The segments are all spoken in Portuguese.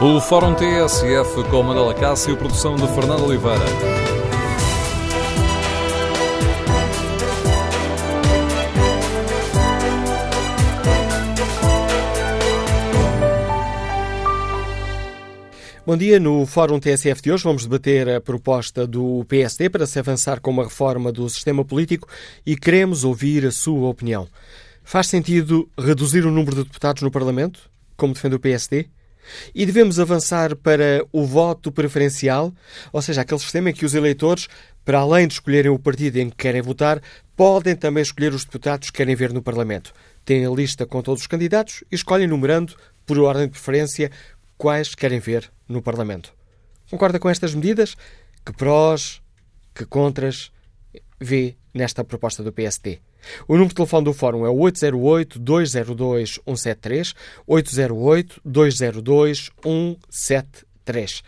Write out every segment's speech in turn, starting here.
O Fórum TSF com Manuela Cássio, produção de Fernando Oliveira. Bom dia. No Fórum TSF de hoje vamos debater a proposta do PSD para se avançar com uma reforma do sistema político e queremos ouvir a sua opinião. Faz sentido reduzir o número de deputados no Parlamento, como defende o PSD? E devemos avançar para o voto preferencial, ou seja, aquele sistema em que os eleitores, para além de escolherem o partido em que querem votar, podem também escolher os deputados que querem ver no Parlamento. Têm a lista com todos os candidatos e escolhem numerando, por ordem de preferência, quais querem ver no Parlamento. Concorda com estas medidas? Que prós, que contras vê nesta proposta do PSD? O número de telefone do Fórum é 808-202-173, 808-202-173.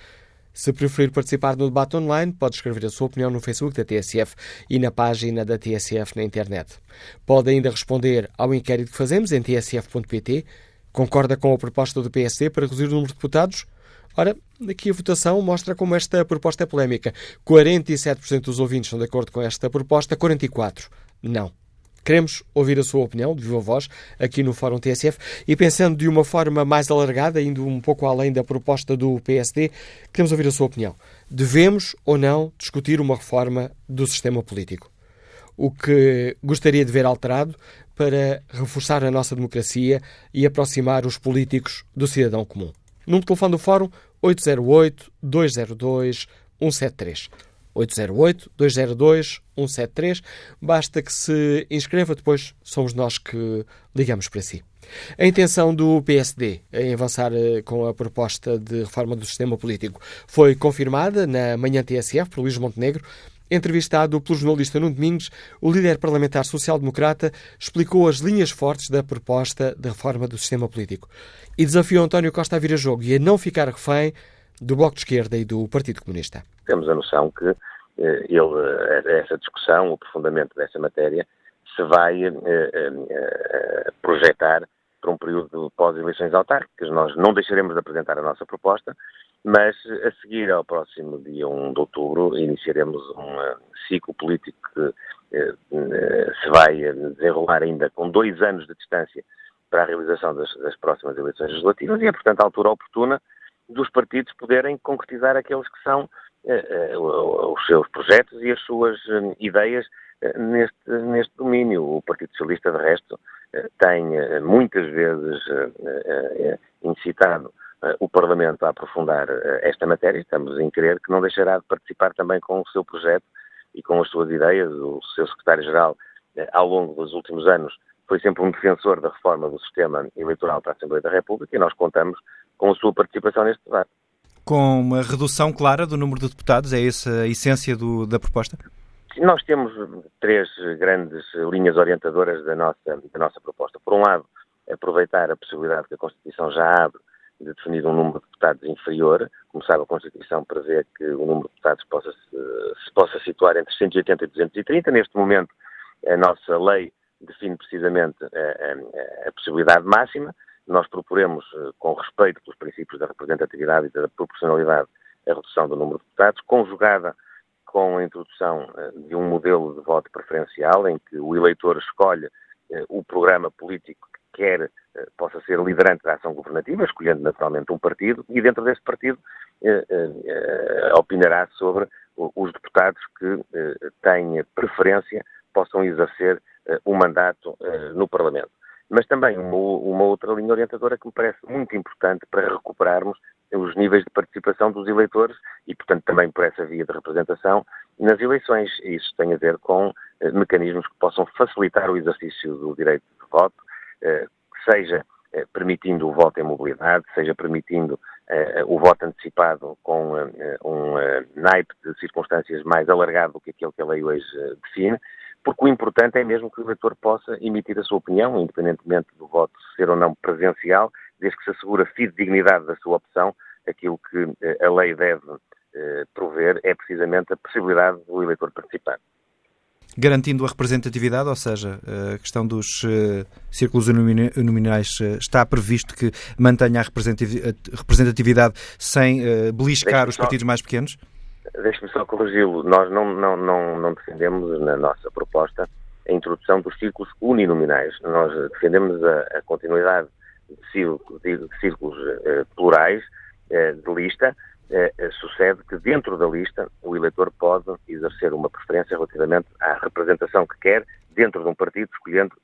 Se preferir participar no debate online, pode escrever a sua opinião no Facebook da TSF e na página da TSF na internet. Pode ainda responder ao inquérito que fazemos em tsf.pt Concorda com a proposta do PSD para reduzir o número de deputados? Ora, aqui a votação mostra como esta proposta é polémica. 47% dos ouvintes estão de acordo com esta proposta, 44% não. Queremos ouvir a sua opinião, de viva voz, aqui no Fórum TSF e pensando de uma forma mais alargada, indo um pouco além da proposta do PSD, queremos ouvir a sua opinião. Devemos ou não discutir uma reforma do sistema político? O que gostaria de ver alterado para reforçar a nossa democracia e aproximar os políticos do cidadão comum. Número de telefone do Fórum 808-202-173. 808-202-173. Basta que se inscreva, depois somos nós que ligamos para si. A intenção do PSD em avançar eh, com a proposta de reforma do sistema político foi confirmada na manhã TSF por Luís Montenegro, Entrevistado pelo jornalista Nuno Domingos, o líder parlamentar social-democrata explicou as linhas fortes da proposta de reforma do sistema político e desafiou António Costa a vir a jogo e a não ficar refém do Bloco de Esquerda e do Partido Comunista. Temos a noção que eh, ele, eh, essa discussão, o aprofundamento dessa matéria, se vai eh, eh, projetar para um período pós-eleições autárquicas. Nós não deixaremos de apresentar a nossa proposta, mas a seguir ao próximo dia 1 de outubro iniciaremos um eh, ciclo político que eh, eh, se vai desenrolar ainda com dois anos de distância para a realização das, das, próximas eleições legislativas e é, portanto, a altura oportuna dos partidos poderem concretizar aqueles que são os seus projetos e as suas ideias neste, neste domínio. O Partido Socialista, de resto, tem muitas vezes incitado o Parlamento a aprofundar esta matéria. Estamos em crer que não deixará de participar também com o seu projeto e com as suas ideias. O seu secretário-geral, ao longo dos últimos anos, foi sempre um defensor da reforma do sistema eleitoral para a Assembleia da República e nós contamos com a sua participação neste debate. Com uma redução clara do número de deputados, é essa a essência do, da proposta? Nós temos três grandes linhas orientadoras da nossa, da nossa proposta. Por um lado, aproveitar a possibilidade que a Constituição já abre de definir um número de deputados inferior. Como sabe, a Constituição prevê que o número de deputados possa se, se possa situar entre 180 e 230. Neste momento, a nossa lei define precisamente a, a, a possibilidade máxima. Nós proporemos, eh, com respeito pelos princípios da representatividade e da proporcionalidade, a redução do número de deputados, conjugada com a introdução eh, de um modelo de voto preferencial, em que o eleitor escolhe eh, o programa político que quer possa ser liderante da ação governativa, escolhendo naturalmente um partido, e dentro desse partido opinará sobre os deputados que têm preferência possam exercer o mandato no Parlamento. Mas também uma, uma outra linha orientadora que me parece muito importante para recuperarmos os níveis de participação dos eleitores e, portanto, também por essa via de representação nas eleições. Isso tem a ver com mecanismos que possam facilitar o exercício do direito de voto, seja eh, permitindo o voto em mobilidade, seja permitindo uh, o voto antecipado com uh, um uh, naipe de circunstâncias mais alargado do que aquele que a lei hoje define, porque o importante é mesmo que o eleitor possa emitir a sua opinião, independentemente do voto ser ou não presencial, desde que se assegure a fidedignidade da sua opção, aquilo que a lei deve prover é precisamente a possibilidade do eleitor participar. garantindo a representatividade, ou seja, a questão dos uh, círculos uninominais uh, está previsto que mantenha a representatividade sem uh, beliscar os partidos mais pequenos? Deixe-me só corrigi-lo. Nós não, não, não, não defendemos na nossa proposta a introdução dos círculos uninominais. Nós defendemos a, a continuidade de círculos, de círculos plurais de lista, eh, eh, sucede que dentro da lista o eleitor pode exercer uma preferência relativamente à representação que quer dentro de um partido, escolhendo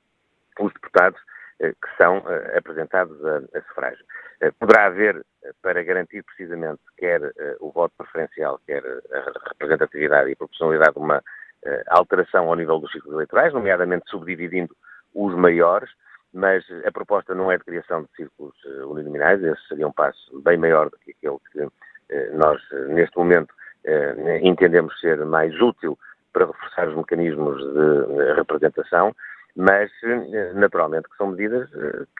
os deputados eh, que são eh, apresentados a, a sufrágio. Eh, poderá haver, eh, para garantir precisamente quer o voto preferencial, quer a representatividade e a proporcionalidade, uma alteração ao nível dos ciclos eleitorais, nomeadamente subdividindo os maiores, mas a proposta não é de criação de círculos uninominais, esse seria um passo bem maior do que aquele que eh, nós, eh, neste momento, eh, entendemos ser mais útil para reforçar os mecanismos de representação, mas naturalmente que são medidas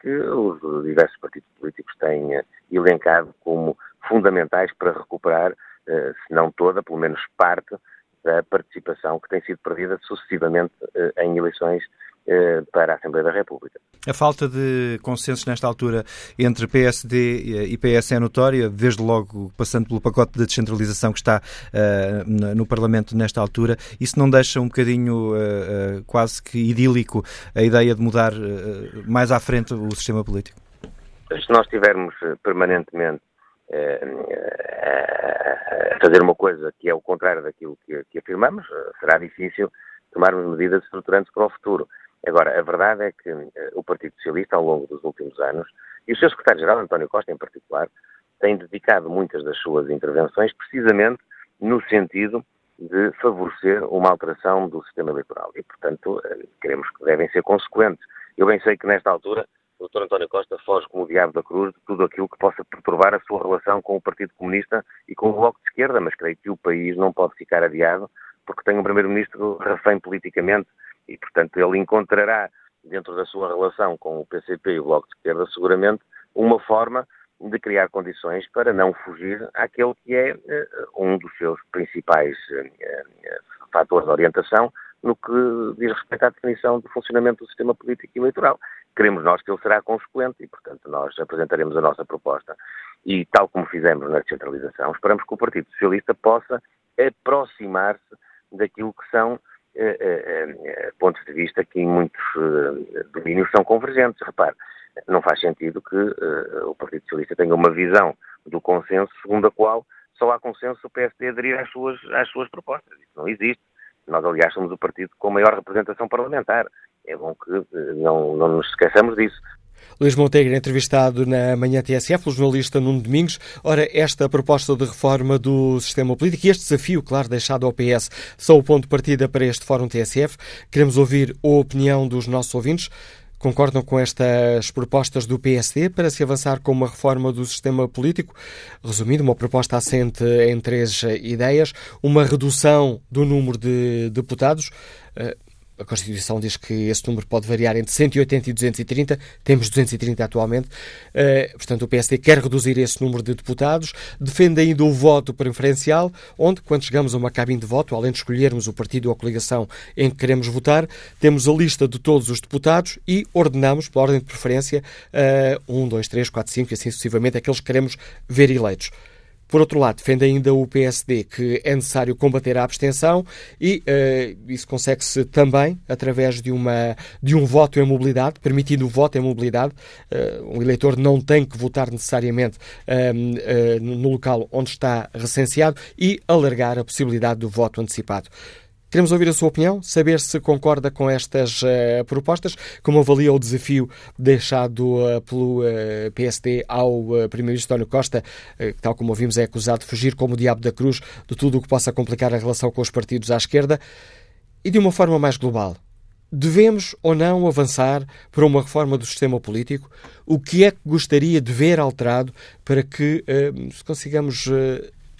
que os diversos partidos políticos têm elencado como fundamentais para recuperar, se não toda, pelo menos parte da participação que tem sido perdida sucessivamente em eleições eh, para a Assembleia da República. A falta de consenso nesta altura entre PSD e PS é notória, desde logo passando pelo pacote de descentralização que está uh, no Parlamento nesta altura. Isso não deixa um bocadinho uh, uh, quase que idílico a ideia de mudar mais à frente o sistema político? Se nós tivermos permanentemente a fazer uma coisa que é o contrário daquilo que, que afirmamos, será difícil tomarmos medidas estruturantes para o futuro. Agora, a verdade é que uh, o Partido Socialista, ao longo dos últimos anos, e o seu secretário-geral, António Costa em particular, tem dedicado muitas das suas intervenções precisamente no sentido de favorecer uma alteração do sistema eleitoral. E, portanto, uh, queremos que devem ser consequentes. Eu bem sei que, nesta altura, o Dr. António Costa foge como o diabo da cruz de tudo aquilo que possa perturbar a sua relação com o Partido Comunista e com o Bloco de Esquerda, mas creio que o país não pode ficar adiado porque tem um Primeiro-Ministro refém politicamente e, portanto, ele encontrará, dentro da sua relação com o PCP e o Bloco de Esquerda, seguramente, uma forma de criar condições para não fugir àquele que é uh, um dos seus principais uh, fatores de orientação no que diz respeito à definição do funcionamento do sistema político e eleitoral. Queremos nós que ele será consequente e, portanto, nós apresentaremos a nossa proposta e, tal como fizemos na descentralização, esperamos que o Partido Socialista possa aproximar-se daquilo que são pontos de vista que em muitos domínios são convergentes. Repare, não faz sentido que o Partido Socialista tenha uma visão do consenso segundo a qual só há consenso se o PSD aderir às suas, às suas propostas. Isso não existe. Nós, aliás, somos o partido com maior representação parlamentar. É bom que não, não nos esqueçamos disso. Luís Monteiro, entrevistado na manhã TSF, o jornalista Nuno Domingos. Ora, esta proposta de reforma do sistema político e este desafio, claro, deixado ao PS, são o ponto de partida para este Fórum TSF. Queremos ouvir a opinião dos nossos ouvintes. Concordam com estas propostas do PSD para se avançar com uma reforma do sistema político? Resumindo, uma proposta assente em três ideias: uma redução do número de deputados, eh, a Constituição diz que esse número pode variar entre 180 e 230, temos 230 atualmente, uh, portanto o PSD quer reduzir esse número de deputados, defende ainda o voto preferencial, onde quando chegamos a uma cabine de voto, além de escolhermos o partido ou a coligação em que queremos votar, temos a lista de todos os deputados e ordenamos, pela ordem de preferência, uh, 1, 2, 3, 4, 5 e assim sucessivamente, aqueles que queremos ver eleitos. Por outro lado, defende ainda o PSD que é necessário combater a abstenção e uh, isso consegue-se também através de, uma, de um voto em mobilidade, permitindo o voto em mobilidade. Uh, um eleitor não tem que votar necessariamente uh, no local onde está recenseado e alargar a possibilidade do voto antecipado. Queremos ouvir a sua opinião, saber se concorda com estas uh, propostas, como avalia o desafio deixado uh, pelo uh, eh, PSD ao Primeiro-Ministro António Costa, que, tal como ouvimos, é acusado de fugir como o diabo da cruz de tudo o que possa complicar a relação com os partidos à esquerda. E de uma forma mais global, devemos ou não avançar para uma reforma do sistema político? O que é que gostaria de ver alterado para que consigamos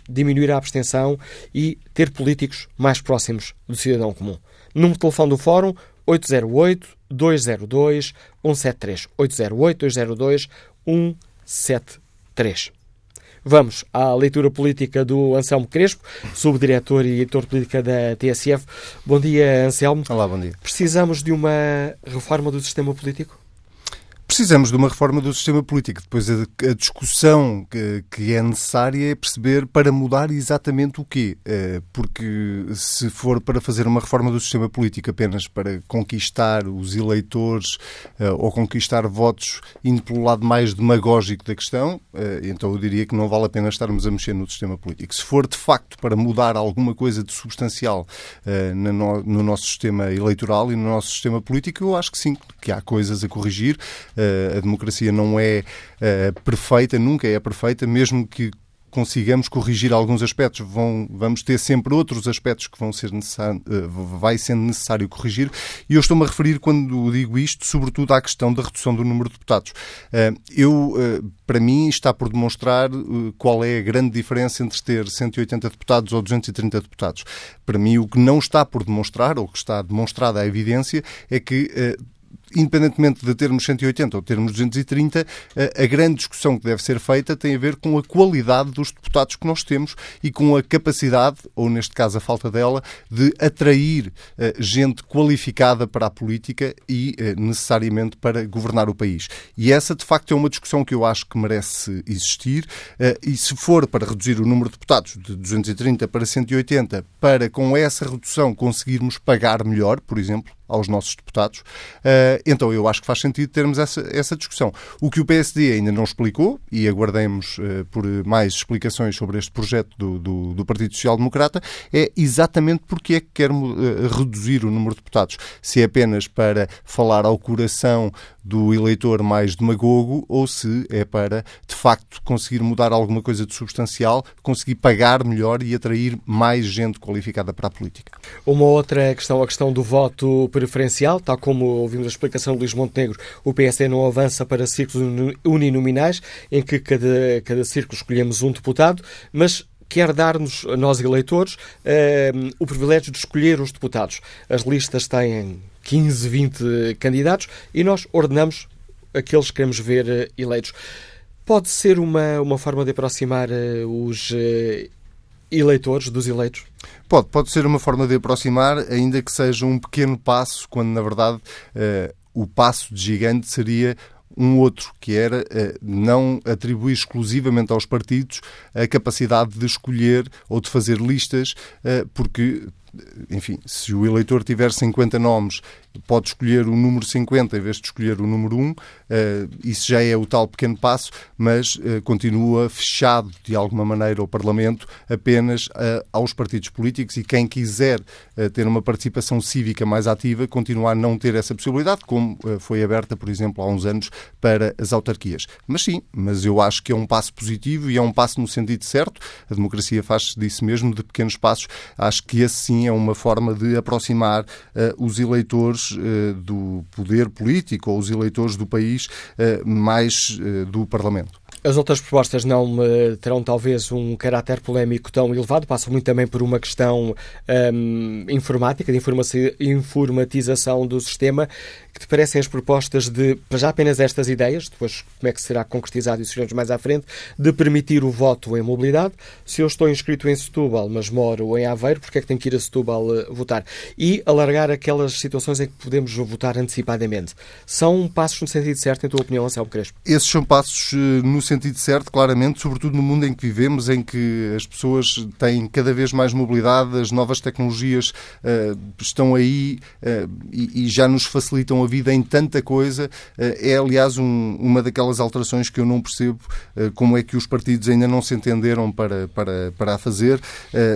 diminuir a abstenção e ter políticos mais próximos do cidadão comum. Número de telefone do Fórum 808-202-173. 808-202-173. Vamos à leitura política do Anselmo Crespo, subdiretor e editor política da TSF. Bom dia, Anselmo. Olá, bom dia. Precisamos de uma reforma do sistema político? Precisamos de uma reforma do sistema político. Depois, a, a discussão que, que, é necessária é perceber para mudar exatamente o quê. Eh, porque se for para fazer uma reforma do sistema político apenas para conquistar os eleitores eh, ou conquistar votos indo pelo lado mais demagógico da questão, eh, então eu diria que não vale a pena estarmos a mexer no sistema político. Se for de facto para mudar alguma coisa de substancial no nosso sistema eleitoral e no nosso sistema político, eu acho que sim, que há coisas a corrigir a democracia não é eh, perfeita, nunca é perfeita, mesmo que consigamos corrigir alguns aspectos, vão, vamos ter sempre outros aspectos que vão ser necessário, eh, vai sendo necessário corrigir. E eu estou-me a referir, quando digo isto, sobretudo à questão da redução do número de deputados. Eh, eu, para mim, está por demonstrar qual é a grande diferença entre ter 180 deputados ou 230 deputados. Para mim, o que não está por demonstrar, ou que está demonstrada a evidência, é que independentemente de termos 180 ou termos 230, a grande discussão que deve ser feita tem a ver com a qualidade dos deputados que nós temos e com a capacidade, ou neste caso a falta dela, de atrair eh, gente qualificada para a política e eh, necessariamente para governar o país. E essa, de facto, é uma discussão que eu acho que merece existir eh, e se for para reduzir o número de deputados de 230 para 180, para com essa redução conseguirmos pagar melhor, por exemplo, aos nossos deputados. Uh, então eu acho que faz sentido termos essa, essa discussão. O que o PSD ainda não explicou, e aguardemos uh, por mais explicações sobre este projeto do, do, do Partido Social Democrata, é exatamente porque é que quer uh, reduzir o número de deputados. Se é apenas para falar ao coração do eleitor mais demagogo ou se é para, de facto, conseguir mudar alguma coisa de substancial, conseguir pagar melhor e atrair mais gente qualificada para a política. Uma outra questão, a questão do voto preferencial, tal como ouvimos a explicação de Luís Montenegro, o PSD não avança para círculos uninominais, em que cada, cada círculo escolhemos um deputado, mas quer dar-nos, nós eleitores, uh, o privilégio de escolher os deputados. As listas têm 15, 20 candidatos e nós ordenamos aqueles que queremos ver uh, eleitos. Pode ser uma, uma forma de aproximar uh, os eleitores dos eleitos? Pode, pode ser uma forma de aproximar, ainda que seja um pequeno passo, quando na verdade o passo de gigante seria um outro, que era uh, não atribuir exclusivamente aos partidos a capacidade de escolher ou de fazer listas, uh, porque enfim, se o eleitor tiver 50 nomes pode escolher o número 50 em vez de escolher o número 1. Uh, eh, isso já é o tal pequeno passo, mas uh, continua fechado de alguma maneira o Parlamento apenas uh, aos partidos políticos e quem quiser ter uma participação cívica mais ativa continua a não ter essa possibilidade, como foi aberta, por exemplo, há uns anos para as autarquias. Mas sim, mas eu acho que é um passo positivo e é um passo no sentido certo. A democracia faz disso mesmo, de pequenos passos. Acho que esse sim é uma forma de aproximar os eleitores uh, do poder político ou os eleitores do país uh, mais do Parlamento. As outras propostas não terão talvez um caráter polémico tão elevado, passam muito também por uma questão um, informática, de informatização do sistema. Que te parecem as propostas de, já apenas estas ideias, depois como é que será concretizado e sugestões mais à frente, de permitir o voto em mobilidade? Se eu estou inscrito em Setúbal, mas moro em Aveiro, porque é que tenho que ir a Setúbal uh, votar? E alargar aquelas situações em que podemos votar antecipadamente. São passos no sentido certo, em tua opinião, Anselmo Crespo? Esses são passos uh, no sentido certo, claramente, sobretudo no mundo em que vivemos, em que as pessoas têm cada vez mais mobilidade, as novas tecnologias uh, estão aí uh, e, e, já nos facilitam a vida em tanta coisa. Uh, é, aliás, um, uma daquelas alterações que eu não percebo como é que os partidos ainda não se entenderam para, para, para a fazer.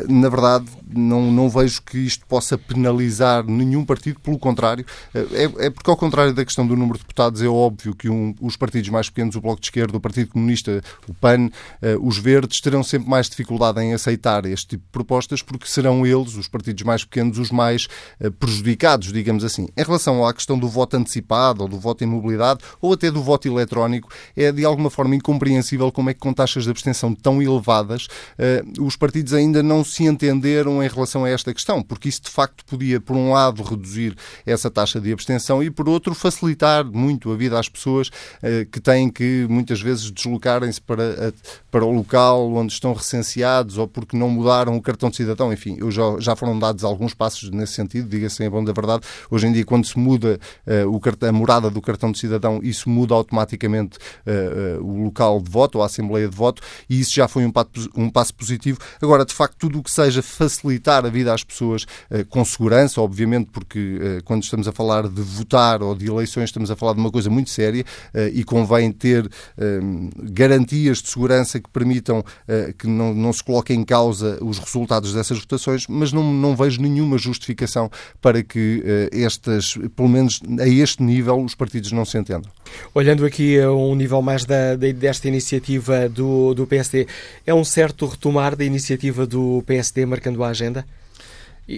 na verdade, não, não vejo que isto possa penalizar nenhum partido, pelo contrário. é, é porque, ao contrário da questão do número de deputados, é óbvio que um, os partidos mais pequenos, o Bloco de Esquerda, o Partido Comunista, Comunista, o PAN, eh, os Verdes, terão sempre mais dificuldade em aceitar este tipo de propostas porque serão eles, os partidos mais pequenos, os mais eh, prejudicados, digamos assim. Em relação à questão do voto antecipado ou do voto em mobilidade ou até do voto eletrónico, é de alguma forma incompreensível como é que com taxas de abstenção tão elevadas eh, os partidos ainda não se entenderam em relação a esta questão, porque isso de facto podia, por um lado, reduzir essa taxa de abstenção e, por outro, facilitar muito a vida às pessoas que têm que muitas vezes deslocar deslocarem-se para, para o local onde estão recenseados ou porque não mudaram o cartão de cidadão. Enfim, eu já, já foram dados alguns passos nesse sentido, diga-se em bom da verdade. Hoje em dia, quando se muda uh, o cartão, a morada do cartão de cidadão, isso muda automaticamente uh, uh, o local de voto ou a Assembleia de Voto e isso já foi um um passo positivo. Agora, de facto, tudo o que seja facilitar a vida às pessoas com segurança, obviamente, porque quando estamos a falar de votar ou de eleições, estamos a falar de uma coisa muito séria e convém ter garantias de segurança que permitam que não, não se coloquem em causa os resultados dessas votações, mas não, não vejo nenhuma justificação para que estas, pelo menos a este nível, os partidos não se entendam. Olhando aqui a um nível mais da, desta iniciativa do, do PSD, é um certo retomar da iniciativa do PSD marcando a agenda?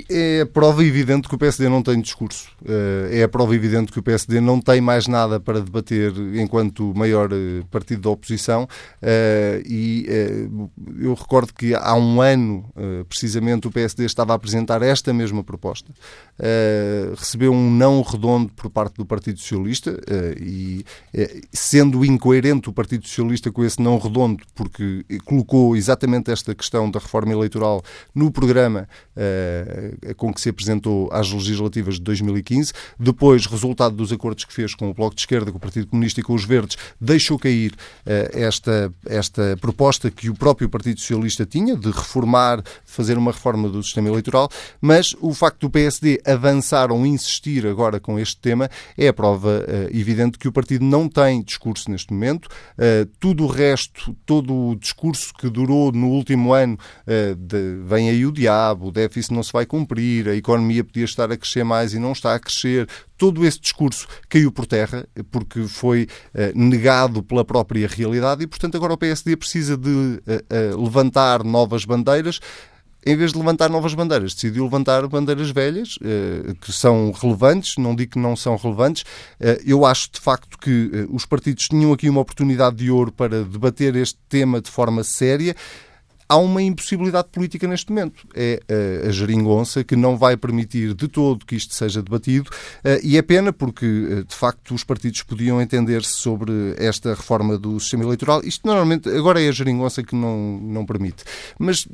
É a prova evidente que o PSD não tem discurso. Eh, é a prova evidente que o PSD não tem mais nada para debater enquanto maior eh, partido da oposição. Eh, e eu recordo que há um ano, precisamente, o PSD estava a apresentar esta mesma proposta. Recebeu um não redondo por parte do Partido Socialista e, sendo incoerente o Partido Socialista com esse não redondo, porque colocou exatamente esta questão da reforma eleitoral no programa com que se apresentou às legislativas de 2015. Depois, resultado dos acordos que fez com o Bloco de Esquerda, com o Partido Comunista e com os Verdes, deixou cair eh, esta, esta proposta que o próprio Partido Socialista tinha de reformar, de fazer uma reforma do sistema eleitoral, mas o facto do PSD avançar ou insistir agora com este tema é a prova uh, evidente que o partido não tem discurso neste momento. Tudo o resto, todo o discurso que durou no último ano, de, vem aí o diabo, o déficit não se vai vai cumprir, a economia podia estar a crescer mais e não está a crescer. Todo esse discurso caiu por terra porque foi uh, negado pela própria realidade e, portanto, agora o PSD precisa de uh, uh, levantar novas bandeiras em vez de levantar novas bandeiras, decidiu levantar bandeiras velhas, que são relevantes, não digo que não são relevantes. Eu acho, de facto, que os partidos tinham aqui uma oportunidade de ouro para debater este tema de forma séria há uma impossibilidade política neste momento. É eh, a geringonça que não vai permitir de todo que isto seja debatido eh, e é pena porque, eh, de facto, os partidos podiam entender-se sobre esta reforma do sistema eleitoral. Isto normalmente, agora é a geringonça que não, não permite. Mas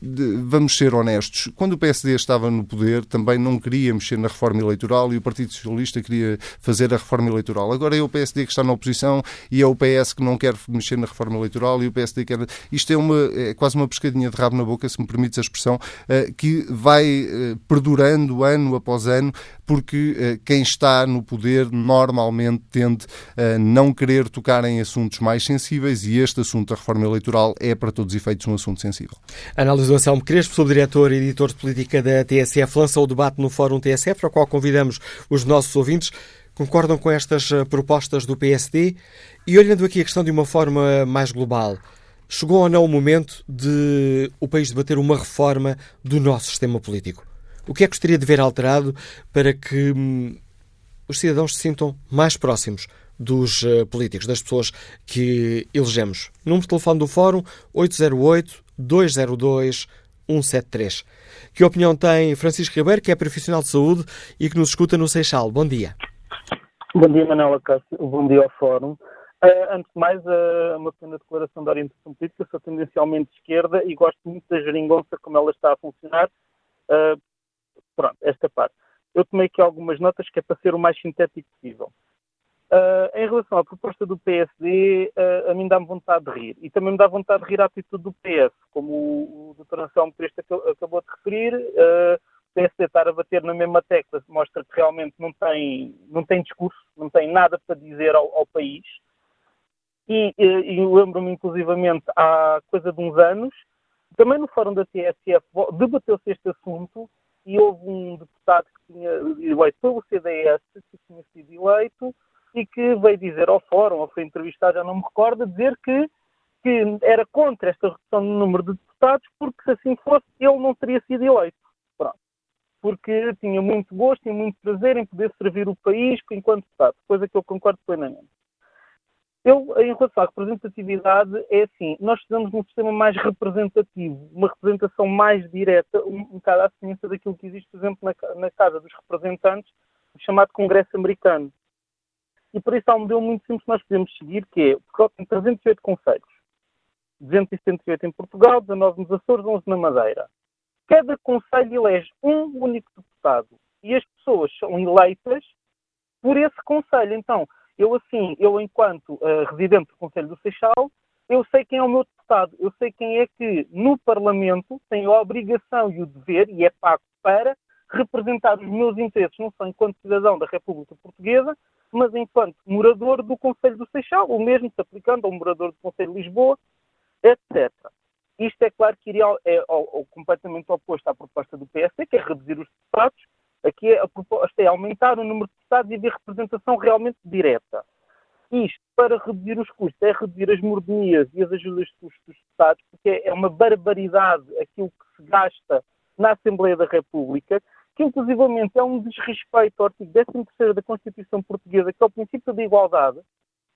vamos ser honestos, quando o PSD estava no poder também não queria mexer na reforma eleitoral e o Partido Socialista queria fazer a reforma eleitoral. Agora é o PSD que está na oposição e é o PS que não quer mexer na reforma eleitoral e o PSD quer... Isto é, uma, é quase uma pescadinha de rabo na boca, se me permites a expressão, eh, que vai eh, perdurando ano após ano, porque eh, quem está no poder normalmente tende a não querer tocar em assuntos mais sensíveis e este assunto da reforma eleitoral é, para todos os efeitos, um assunto sensível. Análise do Anselmo Crespo, subdiretor e editor de política da TSF, lançou o debate no Fórum TSF, ao qual convidamos os nossos ouvintes. Concordam com estas propostas do PSD? E olhando aqui a questão de uma forma mais global, Chegou ou não o momento de o país debater uma reforma do nosso sistema político? O que é que gostaria de ver alterado para que hum, os cidadãos se sintam mais próximos dos uh, políticos, das pessoas que elegemos? Número de telefone do Fórum 808-202-173. Que opinião tem Francisco Ribeiro, que é profissional de saúde e que nos escuta no Seixal? Bom dia. Bom dia, Manuela Cássio. Bom dia ao Fórum. Uh, antes de mais, uh, uma pequena declaração de orientação política. Sou tendencialmente de esquerda e gosto muito da geringonça, como ela está a funcionar. Uh, pronto, esta parte. Eu tomei aqui algumas notas que é para ser o mais sintético possível. Uh, em relação à proposta do PSD, uh, a mim dá-me vontade de rir. E também me dá vontade de rir a atitude do PS, como o, o Dr. Anselmo Cristo acabou de referir. Uh, o PSD estar a bater na mesma tecla mostra que realmente não tem, não tem discurso, não tem nada para dizer ao, ao país. E, e lembro-me, inclusivamente, há coisa de uns anos, também no fórum da TSF, debateu-se este assunto e houve um deputado que tinha eleito pelo CDS, que tinha sido eleito, e que veio dizer ao fórum, ou foi entrevistado, já não me recordo, dizer que, que era contra esta redução no número de deputados, porque se assim fosse, ele não teria sido eleito. Pronto. Porque tinha muito gosto e muito prazer em poder servir o país enquanto deputado, coisa que eu concordo plenamente. Eu, em relação à representatividade, é assim, nós precisamos de um sistema mais representativo, uma representação mais direta, um, um bocado à semelhança daquilo que existe, por exemplo, na, na Casa dos Representantes, o chamado Congresso Americano. E por isso há um modelo muito simples que nós podemos seguir, que é, Portugal tem 308 conselhos. 278 em Portugal, 19 nos Açores, 11 na Madeira. Cada conselho elege um único deputado e as pessoas são eleitas por esse conselho. Então, eu assim, eu enquanto uh, residente do Conselho do Seixal, eu sei quem é o meu deputado, eu sei quem é que no Parlamento tem a obrigação e o dever, e é pago para, representar os meus interesses, não só enquanto cidadão da República Portuguesa, mas enquanto morador do Conselho do Seixal, o mesmo se aplicando ao morador do Conselho de Lisboa, etc. Isto é claro que iria é, é, completamente oposto à proposta do PSD, que é reduzir os deputados. Aqui a proposta é aumentar o número de deputados e haver representação realmente direta. Isto, para reduzir os custos, é reduzir as mordomias e as ajudas de custos dos deputados, porque é uma barbaridade aquilo que se gasta na Assembleia da República, que inclusivamente é um desrespeito ao artigo 13 da Constituição Portuguesa, que é o princípio da igualdade,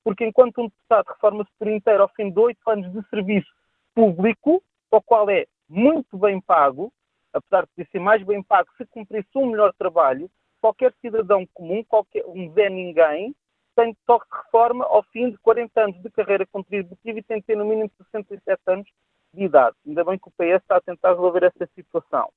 porque enquanto um deputado reforma-se por inteiro ao fim de oito anos de serviço público, ao qual é muito bem pago, apesar de poder ser mais bem pago se cumprisse um melhor trabalho, qualquer cidadão comum, qualquer, um Zé Ninguém, tem toque de reforma ao fim de 40 anos de carreira contributiva e tem de ter no mínimo 67 anos de idade. Ainda bem que o PS está a tentar resolver essa situação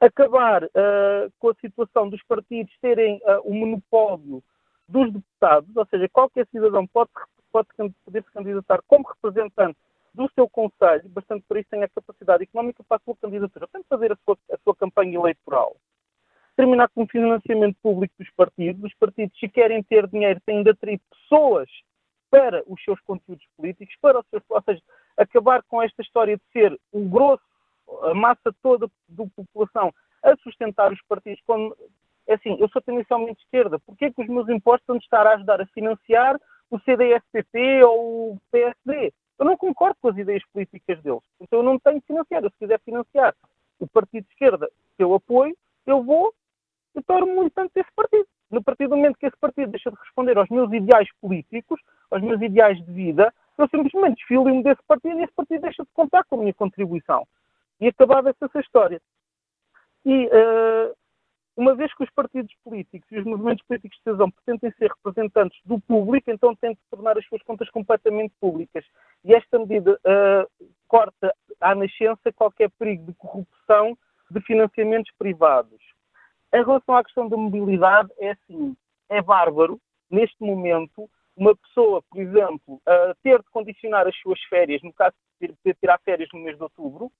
acabar uh, com a situação dos partidos terem uh, o monopólio dos deputados, ou seja, qualquer cidadão pode, pode poder se candidatar como representante do seu Conselho, bastante por isso tem a capacidade económica para a sua candidatura, tem de fazer a sua, a sua campanha eleitoral. Terminar com o financiamento público dos partidos. Os partidos, se querem ter dinheiro, têm de atrair pessoas para os seus conteúdos políticos, para os seus, ou seja, acabar com esta história de ser o grosso a massa toda da população a sustentar os partidos. Quando, é assim, eu sou tendencialmente de esquerda. Porquê é que os meus impostos vão estar a ajudar a financiar o CDS-PP ou o PSD? Eu não concordo com as ideias políticas deles. Então eu não tenho que financiar. Eu, se quiser financiar o partido de esquerda que eu apoio, eu vou e torno-me militante desse partido. No partir do momento que esse partido deixa de responder aos meus ideais políticos, aos meus ideais de vida, eu simplesmente desfilo-me desse partido e esse partido deixa de contar com a minha contribuição e acabava essa história. E uh, uma vez que os partidos políticos e os movimentos políticos de decisão pretendem ser representantes do público, então têm de tornar as suas contas completamente públicas. E esta medida uh, corta à nascença qualquer perigo de corrupção de financiamentos privados. Em relação à questão da mobilidade, é assim, é bárbaro, neste momento, uma pessoa, por exemplo, uh, ter de condicionar as suas férias, no caso de tirar férias no mês de outubro,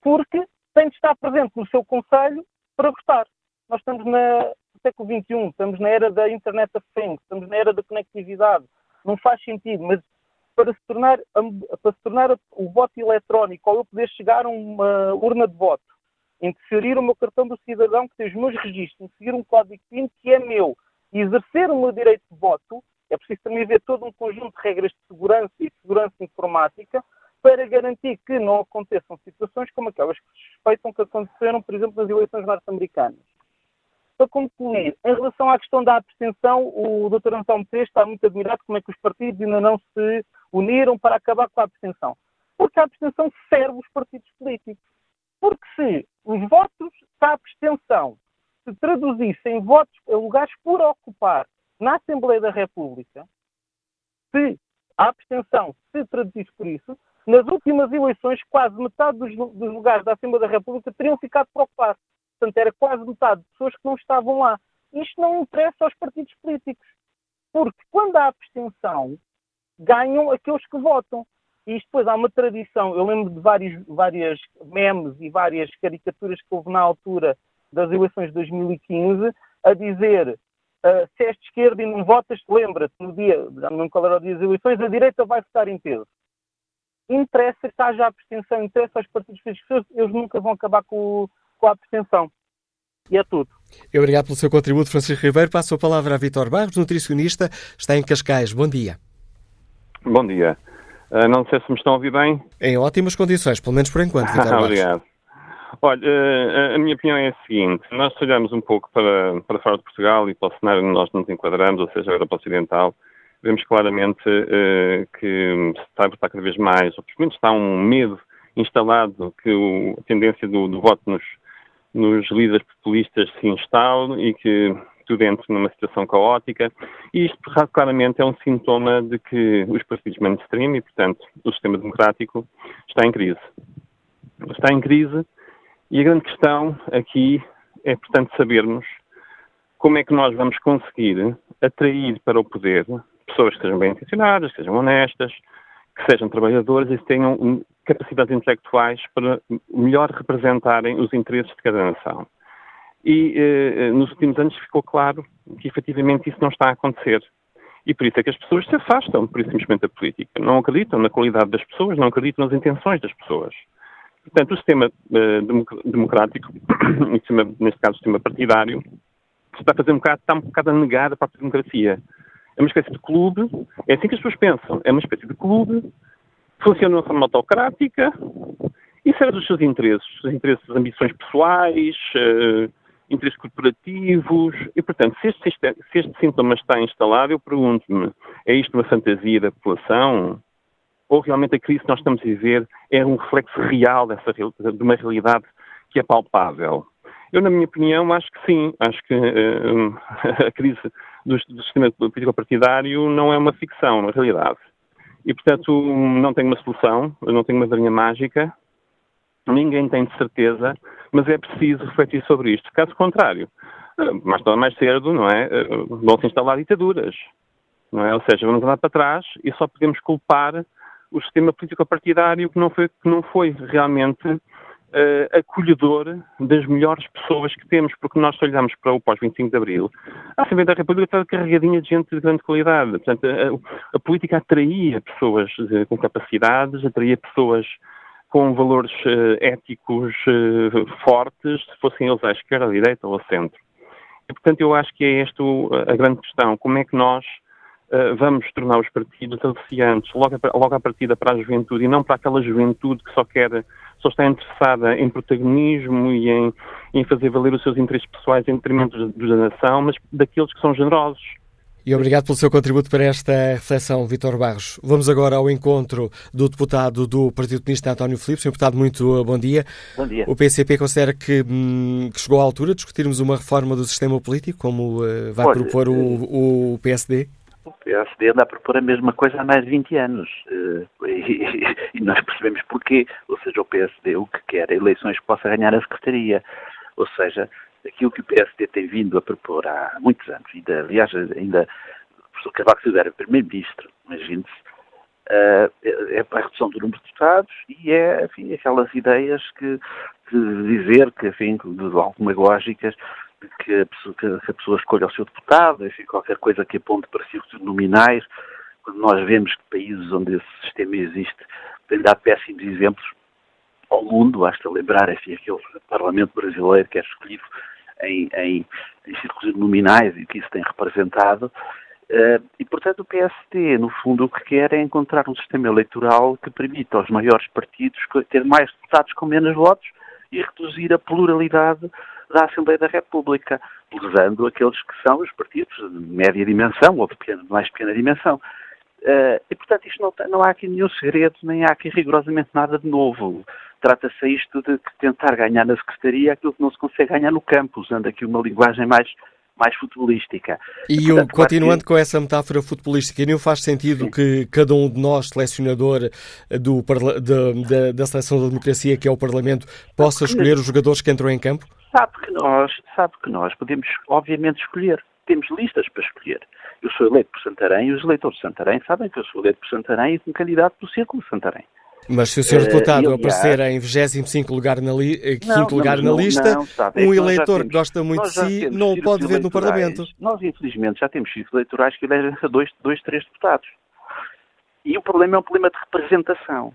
porque tem de estar presente no seu conselho para votar. Nós estamos na, no século XXI, estamos na era da Internet of Things, estamos na era da conectividade. Não faz sentido, mas para se tornar, para se tornar o voto eletrónico ou eu poder chegar a uma urna de voto, inserir o meu cartão do cidadão que tem os meus registros, inserir um código PIN que é meu e exercer o meu direito de voto, é preciso também haver todo um conjunto de regras de segurança e de segurança informática para garantir que não aconteçam situações como aquelas que suspeitam que aconteceram, por exemplo, nas eleições norte-americanas. Para concluir, em relação à questão da abstenção, o Dr. António Pérez está muito admirado como é que os partidos ainda não se uniram para acabar com a abstenção. Porque a abstenção serve os partidos políticos. Porque se os votos da abstenção se traduzissem em votos em lugares por ocupar na Assembleia da República, se a abstenção se traduzisse por isso, nas últimas eleições, quase metade dos, dos lugares da Assembleia da República teriam ficado por ocupar. Portanto, era quase metade de pessoas que não estavam lá. Isto não interessa aos partidos políticos. Porque quando há abstenção, ganham aqueles que votam. E isto depois há uma tradição. Eu lembro de vários, várias memes e várias caricaturas que houve na altura das eleições de 2015 a dizer uh, se és de esquerda e não votas, lembra-te, no dia, já não qual era o dia das eleições, a direita vai votar em peso interessa que haja abstenção, interessa aos partidos políticos, eles nunca vão acabar com, com a abstenção. E é tudo. Eu obrigado pelo seu contributo, Francisco Ribeiro. Passo a palavra a Vitor Barros, nutricionista, está em Cascais. Bom dia. Bom dia. Uh, não sei se me estão a ouvir bem. Em ótimas condições, pelo menos por enquanto, Vitor Barros. Obrigado. Olha, uh, a minha opinião é a seguinte. Nós olhamos um pouco para, para fora de Portugal e para o cenário onde nós nos enquadramos, ou seja, a Europa Ocidental, vemos claramente uh, que se está a importar cada vez mais, ou pelo menos está um medo instalado que o, a tendência do, do voto nos, nos líderes populistas se instale e que tudo entra numa situação caótica. E isto, claramente, é um sintoma de que os partidos mainstream e, portanto, o sistema democrático está em crise. Está em crise e a grande questão aqui é, portanto, sabermos como é que nós vamos conseguir atrair para o poder pessoas que sejam bem intencionadas, que sejam honestas, que sejam trabalhadoras e tenham capacidades intelectuais para melhor representarem os interesses de cada nação. E eh, nos últimos anos ficou claro que efetivamente isso não está a acontecer. E por isso é que as pessoas se afastam, por isso simplesmente, da política. Não acreditam na qualidade das pessoas, não acreditam nas intenções das pessoas. Portanto, o sistema uh, democrático, neste caso o sistema partidário, está a fazer um bocado, está um bocado a negar a própria democracia. É uma espécie de clube, é assim que as pessoas pensam, é uma espécie de clube, funciona de uma forma autocrática e serve os seus interesses, os interesses, ambições pessoais, uh, interesses corporativos, e portanto, se este, se este sintoma está instalado, eu pergunto-me, é isto uma fantasia da população? Ou realmente a crise que nós estamos a viver é um reflexo real dessa, de uma realidade que é palpável? Eu, na minha opinião, acho que sim. Acho que uh, a crise do, do sistema político-partidário não é uma ficção, na realidade. E, portanto, não tenho uma solução, não tenho uma varinha mágica, ninguém tem de certeza, mas é preciso refletir sobre isto. Caso contrário, eh, mais tarde mais cedo, não é? Eh, vão-se instalar ditaduras, não é? Ou seja, vamos andar para trás e só podemos culpar o sistema político-partidário que não foi, que não foi realmente uh, acolhedor das melhores pessoas que temos, porque nós se olhamos para o pós-25 de Abril, a Assembleia da República está carregadinha de gente de grande qualidade. Portanto, a, a política atraía pessoas uh, com capacidades, atraía pessoas com valores uh, éticos fortes, se fossem eles à esquerda, à direita ou ao centro. E, portanto, eu acho que é esta a grande questão. Como é que nós uh, vamos tornar os partidos aliciantes logo, a, logo à partida para a juventude e não para aquela juventude que só quer só está interessada em protagonismo e em, em fazer valer os seus interesses pessoais em detrimento dos da nação, mas daqueles que são generosos. E obrigado pelo seu contributo para esta reflexão, Vitor Barros. Vamos agora ao encontro do deputado do Partido Comunista, António Filipe. Senhor deputado, muito bom dia. Bom dia. O PCP considera que, hum, que chegou à altura de discutirmos uma reforma do sistema político, como uh, vai propor o, o PSD? O PSD anda a propor a mesma coisa há mais de 20 anos. Eh, e, e nós percebemos porquê. Ou seja, o PSD o que quer é eleições que possa ganhar a Secretaria. Ou seja, aquilo que o PSD tem vindo a propor há muitos anos, ainda, aliás, ainda o professor Cavaco Silva era primeiro-ministro, imagine-se, uh, é a redução do número de deputados e é, enfim, aquelas ideias que, de dizer que, enfim, de alguma lógicas, que a, pessoa, que a pessoa escolha o seu deputado, enfim, qualquer coisa que aponte para círculos nominais, quando nós vemos que países onde esse sistema existe têm dado péssimos exemplos ao mundo, basta lembrar, enfim, aquele Parlamento brasileiro que é escolhido em, em, em círculos nominais e que isso tem representado. Uh, e, portanto, o PSD, no fundo, o que quer é encontrar um sistema eleitoral que permita aos maiores partidos ter mais deputados com menos votos e reduzir a pluralidade da Assembleia da República, lesando aqueles que são os partidos de média dimensão ou de pequena, mais pequena dimensão. Uh, e, portanto, isto não, não há aqui nenhum segredo, nem há aqui rigorosamente nada de novo. Trata-se isto de tentar ganhar na Secretaria aquilo que não se consegue ganhar no campo, usando aqui uma linguagem mais mais futebolística. E, portanto, continuando com essa metáfora futebolística, não faz sentido Sim. que cada um de nós, selecionador do, da, da seleção da democracia, que é o Parlamento, possa escolher os jogadores que entram em campo? Sabe que nós, sabe que nós podemos, obviamente, escolher. Temos listas para escolher. Eu sou eleito por Santarém e os eleitores de Santarém sabem que eu sou eleito por Santarém e como candidato do Círculo de Santarém. Mas se o Sr. Deputado uh, aparecer em 25 lugar na, li, eh, não, lugar na lista, não, sabe, um eleitor temos, que gosta muito de si não o pode ver no Parlamento. Nós, infelizmente, já temos círculos eleitorais que elegem dois, dois, três deputados. E o problema é um problema de representação.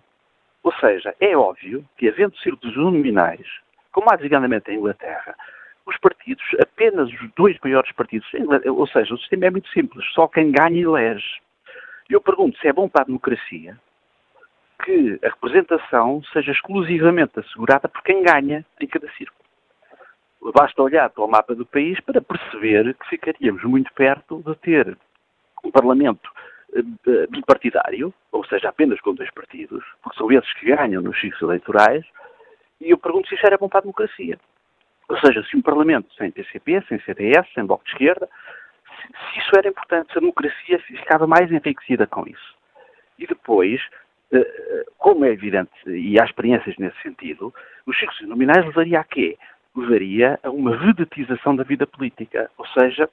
Ou seja, é óbvio que, havendo círculos nominais, como há designadamente em Inglaterra, os partidos, apenas os dois maiores partidos, ou seja, o sistema é muito simples, só quem ganha elege. Eu pergunto se é bom para a democracia que a representação seja exclusivamente assegurada por quem ganha em cada círculo. Basta olhar para o mapa do país para perceber que ficaríamos muito perto de ter um Parlamento eh, bipartidário, ou seja, apenas com dois partidos, porque são esses que ganham nos ciclos eleitorais, e eu pergunto se isso era bom para a democracia. Ou seja, se um Parlamento sem PCP, sem CDS, sem Bloco de Esquerda, se, isso era importante, se a democracia ficava mais enriquecida com isso. E depois, eh, como é evidente, e há experiências nesse sentido, os círculos nominais levaria a quê? Levaria a uma vedetização da vida política, ou seja,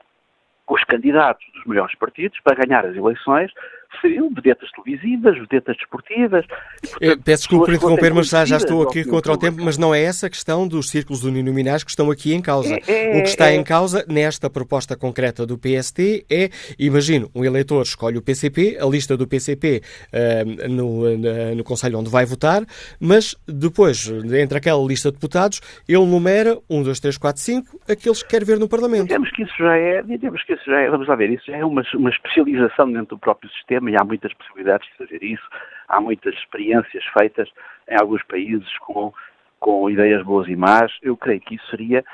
os candidatos dos maiores partidos para ganhar as eleições seriam vedetas televisivas, vedetas desportivas. E, portanto, Peço desculpa por interromper, mas já, já estou aqui contra o tempo, mas não é essa a questão dos círculos uninominais que estão aqui em causa. É, é, o que está é, em causa nesta proposta concreta do PST é, imagino, um eleitor escolhe o PCP, a lista do PCP uh, no, no, no Conselho onde vai votar, mas depois, entre aquela lista de deputados, ele numera 1, 2, 3, 4, 5, aqueles que quer ver no Parlamento. Dizemos que isso já é, dizemos que isso já é, vamos lá ver, isso já é uma, uma especialização dentro do próprio sistema e há muitas possibilidades de fazer isso. Há muitas experiências feitas em alguns países com, com ideias boas e más. Eu creio que isso seria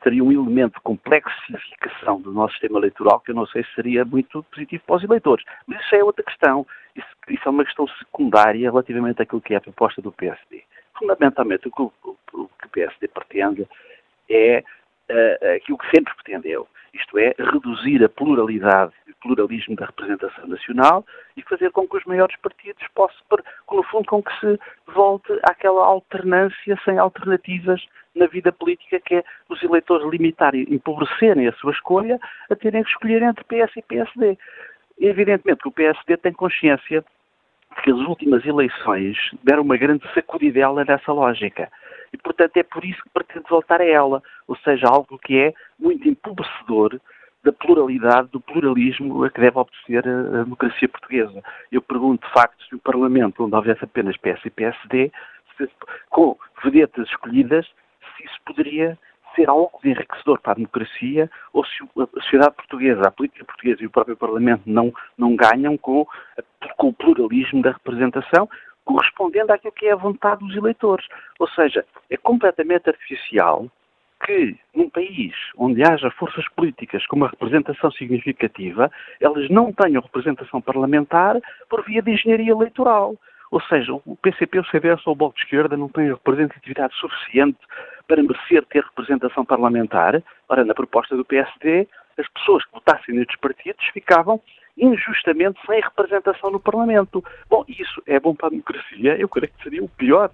teria um elemento de complexificação do nosso sistema eleitoral que eu não sei se seria muito positivo para os eleitores. Mas isso é outra questão. Isso, isso é uma questão secundária relativamente àquilo que é a proposta do PSD. Fundamentalmente, o que o, o, que o PSD pretende é uh, aquilo que sempre pretendeu, isto é, reduzir a pluralidade e o pluralismo da representação nacional e fazer com que os maiores partidos possam, no fundo, com que se volte àquela alternância sem alternativas na vida política, que é os eleitores limitarem, empobrecerem a sua escolha a terem que escolher entre PS e PSD. Evidentemente que o PSD tem consciência que as últimas eleições deram uma grande sacudidela nessa lógica. E, portanto, é por isso que pretende voltar a ela. Ou seja, algo que é muito empobrecedor da pluralidade, do pluralismo a que deve obedecer a, a democracia portuguesa. Eu pergunto, de facto, se o Parlamento, onde houvesse apenas PS e PSD, se, com vedetas escolhidas, se isso poderia ser algo de enriquecedor para a democracia ou se a sociedade portuguesa, a política portuguesa e o próprio Parlamento não, não ganham com, com o pluralismo da representação, correspondendo àquilo que é a vontade dos eleitores. Ou seja, é completamente artificial que, num país onde haja forças políticas com uma representação significativa, elas não tenham representação parlamentar por via de engenharia eleitoral. Ou seja, o PCP, o CDS ou o Bloco de Esquerda não têm representatividade suficiente para merecer ter representação parlamentar. Ora, na proposta do PSD, as pessoas que votassem nestes partidos ficavam injustamente sem representação no Parlamento. Bom, isso é bom para a democracia? Eu creio que seria o pior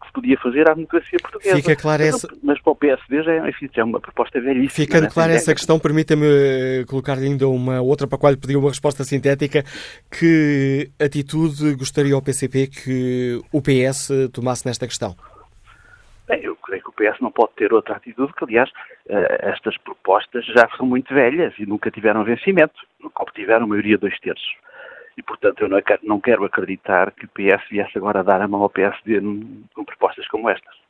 que se podia fazer à democracia portuguesa. Fica clara mas, essa... mas para o PSD já é, enfim, já é uma proposta velhíssima. Ficando clara essa questão, permita-me eh, colocar-lhe ainda uma outra para a qual lhe pedi uma resposta sintética. Que atitude gostaria o PCP que o PS tomasse nesta questão? Bem, eu creio PS não pode ter outra atitude, que aliás eh, estas propostas já são muito velhas e nunca tiveram vencimento, nunca obtiveram maioria dois terços. E, portanto, eu não quero acreditar que o PS viesse agora a dar a mão ao PSD com propostas como estas.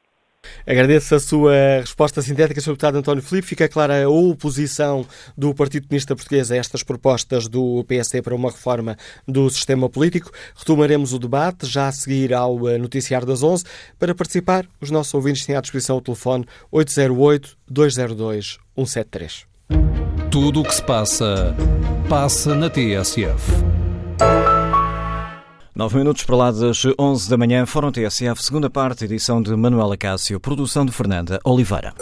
Agradeço a sua resposta sintética, Sr. Deputado António Filipe. Fica clara a oposição do Partido Comunista Português a estas propostas do PSD para uma reforma do sistema político. Retomaremos o debate já a seguir ao eh, noticiário das 11. Para participar, os nossos ouvintes têm à disposição o telefone 808-202-173. Tudo o que se passa, passa na TSF. 9 minutos para lá das 11 da manhã, Fórum TSF, segunda parte, edição de Manuela Cássio, produção de Fernanda Oliveira.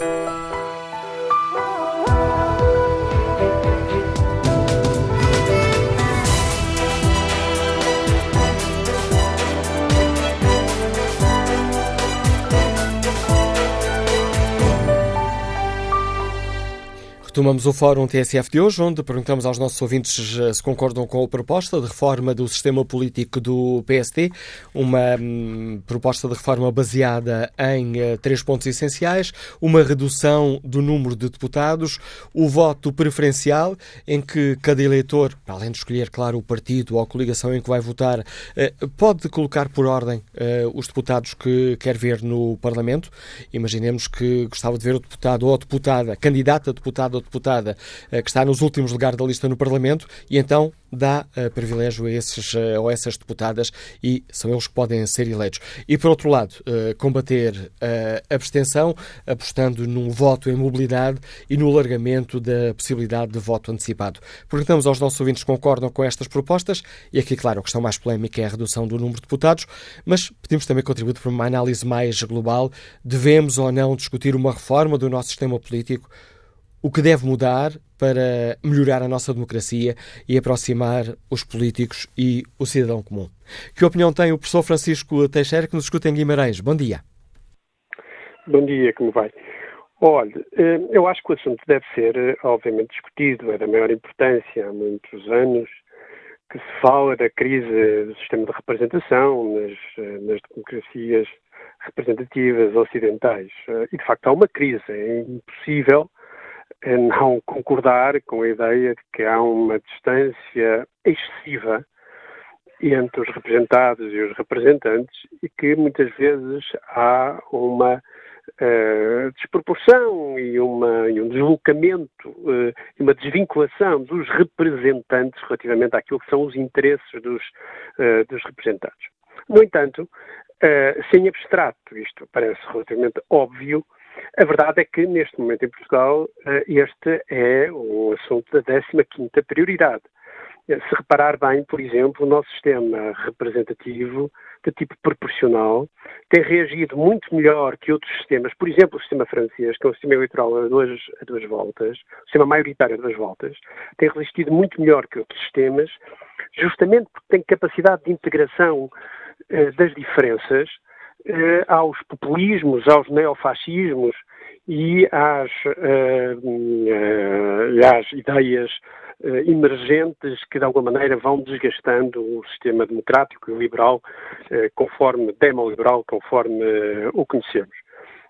Retomamos o Fórum TSF de hoje, onde perguntamos aos nossos ouvintes se concordam com a proposta de reforma do sistema político do PST, uma hum, proposta de reforma baseada em uh, três pontos essenciais: uma redução do número de deputados, o voto preferencial, em que cada eleitor, além de escolher, claro, o partido ou a coligação em que vai votar, uh, pode colocar por ordem uh, os deputados que quer ver no Parlamento. Imaginemos que gostava de ver o deputado ou a deputada, candidata a deputado ou deputada que está nos últimos lugares da lista no Parlamento e então dá privilégio a esses ou a essas deputadas e são eles que podem ser eleitos. E, por outro lado, combater a abstenção, apostando num voto em mobilidade e no alargamento da possibilidade de voto antecipado. Perguntamos aos nossos ouvintes se concordam com estas propostas e aqui, claro, a questão mais polémica é a redução do número de deputados, mas pedimos também contributo para uma análise mais global. Devemos ou não discutir uma reforma do nosso sistema político? O que deve mudar para melhorar a nossa democracia e aproximar os políticos e o cidadão comum? Que opinião tem o professor Francisco Teixeira, que nos escuta em Guimarães? Bom dia. Bom dia, como vai? Olha, eh, eu acho que o assunto deve ser, eh, obviamente, discutido, é da maior importância há muitos anos que se fala da crise do sistema de representação nas, eh, nas democracias representativas ocidentais. E, de facto, há uma crise. É impossível não concordar com a ideia de que há uma distância excessiva entre os representados e os representantes e que muitas vezes há uma uh, desproporção e, uma, e, um deslocamento uh, e uma desvinculação dos representantes relativamente àquilo que são os interesses dos, uh, dos representados. No entanto, sem abstrato, isto parece relativamente óbvio, a verdade é que, neste momento em Portugal, este é um assunto da 15ª prioridade. Se reparar bem, por exemplo, o nosso sistema representativo de tipo proporcional tem reagido muito melhor que outros sistemas. Por exemplo, o sistema francês, que é um sistema eleitoral a duas, a duas voltas, o sistema maioritário a duas voltas, tem resistido muito melhor que outros sistemas, justamente porque tem capacidade de integração eh, das diferenças eh, aos populismos, aos neofascismos e às, eh, eh às ideias eh, emergentes que de alguma maneira vão desgastando o sistema democrático e liberal, eh, conforme demoliberal, conforme eh, o conhecemos.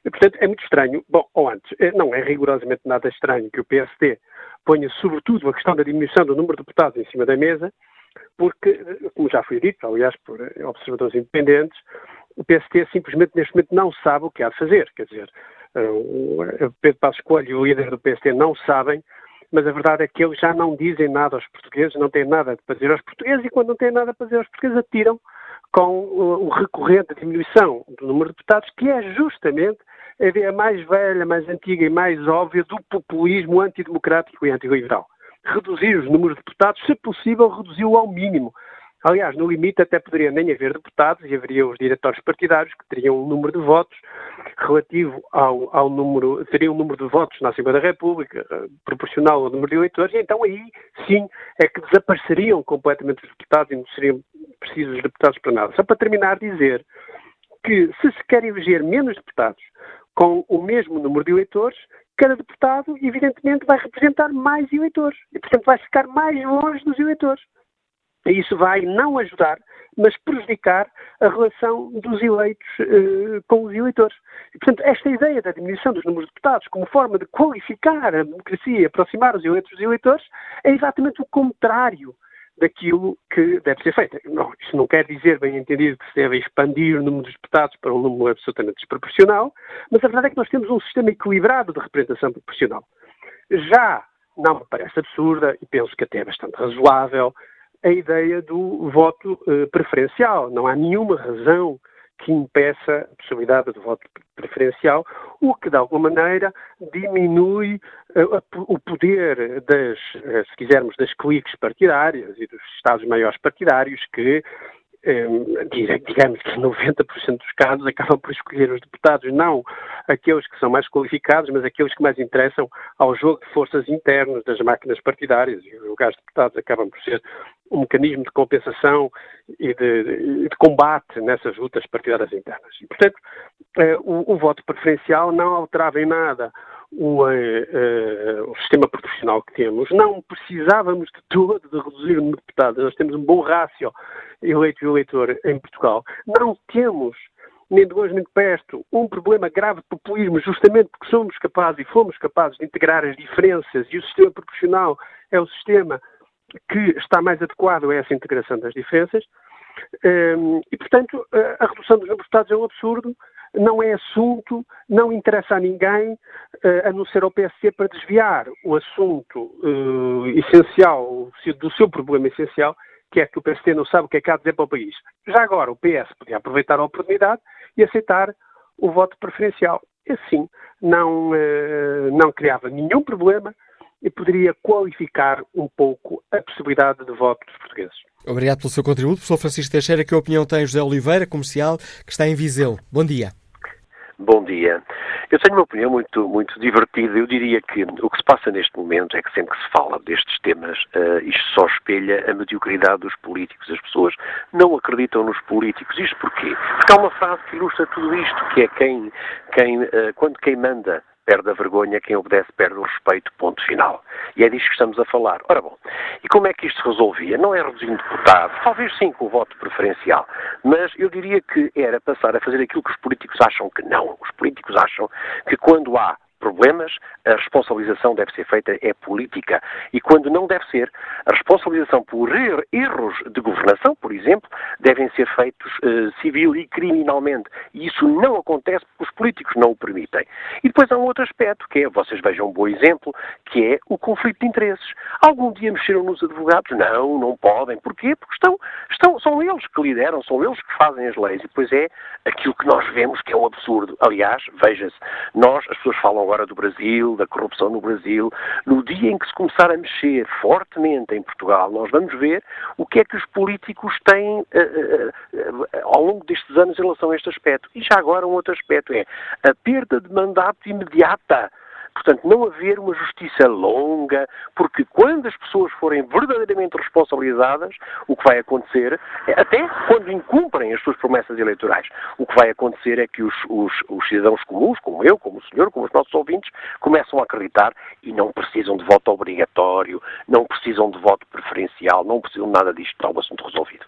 Portanto, é muito estranho, bom, ou antes, não é rigorosamente nada estranho que o PSD ponha sobretudo a questão da diminuição do número de deputados em cima da mesa, porque, como já foi dito, aliás, por observadores independentes, o PSD simplesmente neste momento não sabe o que há de fazer. Quer dizer, o Pedro Passos Coelho e o líder do PSD não sabem mas a verdade é que eles já não dizem nada aos portugueses, não têm nada para dizer aos portugueses, e quando não têm nada para dizer aos portugueses, atiram com o recorrente diminuição do número de deputados, que é justamente a ideia mais velha, mais antiga e mais óbvia do populismo antidemocrático e antiliberal. Reduzir os números de deputados, se possível, reduzi-o ao mínimo. Aliás, no limite até poderia nem haver deputados e haveria os diretórios partidários que teriam um número de votos relativo ao, ao número, teriam um número de votos na Assembleia da República eh, proporcional ao número de eleitores e então aí sim é que desapareceriam completamente os deputados e não seriam precisos deputados para nada. Só para terminar dizer que se se quer eleger menos deputados com o mesmo número de eleitores, cada deputado evidentemente vai representar mais eleitores e portanto vai ficar mais longe dos eleitores. Isso vai não ajudar, mas prejudicar a relação dos eleitos eh, com os eleitores. E, portanto, esta ideia da diminuição dos números de deputados como forma de qualificar a democracia e aproximar os eleitos dos eleitores é exatamente o contrário daquilo que deve ser feito. Não, isso não quer dizer, bem entendido, que se deve expandir o número de deputados para um número absolutamente desproporcional, mas a verdade é que nós temos um sistema equilibrado de representação proporcional. Já não me parece absurda, e penso que até é bastante razoável, a ideia do voto uh, preferencial. Não há nenhuma razão que impeça a possibilidade do voto preferencial, o que de alguma maneira diminui uh, o poder das, uh, se quisermos, das cliques partidárias e dos Estados maiores partidários que digamos que 90% dos casos acabam por escolher os deputados, não aqueles que são mais qualificados, mas aqueles que mais interessam ao jogo de forças internas das máquinas partidárias. E os lugares de deputados acabam por ser um mecanismo de compensação e de, de, de combate nessas lutas partidárias internas. E, portanto, eh, o, o voto preferencial não alterava em nada o, uh, o, sistema profissional que temos. Não precisávamos de todo de reduzir o número de deputados. Nós temos um bom rácio eleito e eleitor em Portugal. Não temos, nem de longe nem de perto, um problema grave de populismo, justamente porque somos capazes e fomos capazes de integrar as diferenças e o sistema proporcional é o sistema que está mais adequado a essa integração das diferenças. Um, ehm, e, portanto, a redução dos números de deputados é um absurdo não é assunto, não interessa a ninguém, uh, a não ser ao PSC, para desviar o assunto uh, essencial, do seu problema essencial, que é que o PST não sabe o que é que há a dizer para o país. Já agora, o PS podia aproveitar a oportunidade e aceitar o voto preferencial. Assim, não, uh, não criava nenhum problema e poderia qualificar um pouco a possibilidade de voto dos portugueses. Obrigado pelo seu contributo. Professor Francisco Teixeira, que opinião tem José Oliveira, comercial, que está em Viseu? Bom dia. Bom dia. Eu tenho uma opinião muito, muito divertida. Eu diria que o que se passa neste momento é que sempre que se fala destes temas, uh, isto só espelha a mediocridade dos políticos. As pessoas não acreditam nos políticos. Isto porquê? Porque há uma frase que ilustra tudo isto, que é quem, quem uh, quando quem manda perde a vergonha, quem obedece perde o respeito, ponto final. E é disto que estamos a falar. Ora bom, e como é que isto se resolvia? Não é reduzindo deputados, talvez sim com o voto preferencial, mas eu diria que era passar a fazer aquilo que os políticos acham que não. Os políticos acham que quando há problemas, a responsabilização deve ser feita é política. E quando não deve ser, a responsabilização por er erros de governação, por exemplo, devem ser feitos uh, civil e criminalmente. E isso não acontece porque os políticos não o permitem. E depois há um outro aspecto, que é, vocês vejam um bom exemplo, que é o conflito de interesses. Algum dia mexeram nos advogados? Não, não podem. Porquê? Porque estão, estão, são eles que lideram, são eles que fazem as leis. E depois é aquilo que nós vemos que é um absurdo. Aliás, veja-se, nós, as pessoas falam agora do Brasil, da corrupção no Brasil. No dia em que se começar a mexer fortemente em Portugal, nós vamos ver o que é que os políticos têm uh, uh, uh, ao longo destes anos em relação a este aspecto. E já agora um outro aspecto é a perda de mandato imediata Portanto, não haver uma justiça longa, porque quando as pessoas forem verdadeiramente responsabilizadas, o que vai acontecer, até quando incumprem as suas promessas eleitorais, o que vai acontecer é que os, os, os cidadãos comuns, como eu, como o senhor, como os nossos ouvintes, começam a acreditar e não precisam de voto obrigatório, não precisam de voto preferencial, não precisam de nada disto, está o assunto resolvido.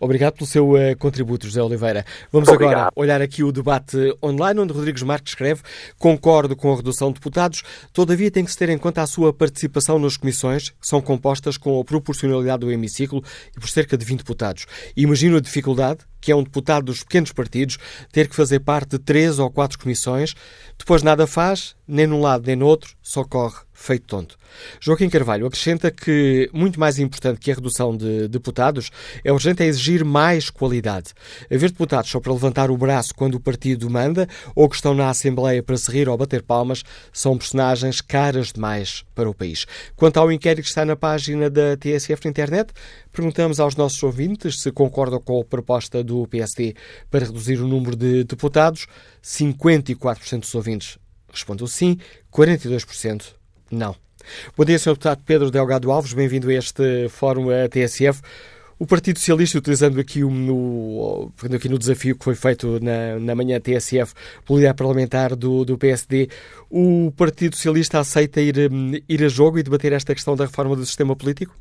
Obrigado pelo seu uh, contributo, José Oliveira. Vamos Obrigado. agora olhar aqui o debate online, onde Rodrigues Marques escreve: Concordo com a redução de deputados, todavia tem que se ter em conta a sua participação nas comissões, que são compostas com a proporcionalidade do hemiciclo e por cerca de 20 deputados. Imagino a dificuldade que é um deputado dos pequenos partidos, ter que fazer parte de três ou quatro comissões, depois nada faz, nem num lado nem no outro, só corre feito tonto. Joaquim Carvalho acrescenta que, muito mais importante que a redução de deputados, é urgente exigir mais qualidade. Haver deputados só para levantar o braço quando o partido manda ou que estão na Assembleia para se rir ou bater palmas são personagens caras demais para o país. Quanto ao inquérito que está na página da TSF na internet, perguntamos aos nossos ouvintes se concordam com a proposta do PSD para reduzir o número de deputados. 54% dos ouvintes respondeu sim, 42% não. Bom dia, Sr. Deputado Pedro Delgado Alves, bem-vindo a este Fórum TSF. O Partido Socialista, utilizando aqui, no, aqui no desafio que foi feito na, na manhã TSF pelo líder parlamentar do, do PSD, o Partido Socialista aceita ir, ir a jogo e debater esta questão da reforma do sistema político?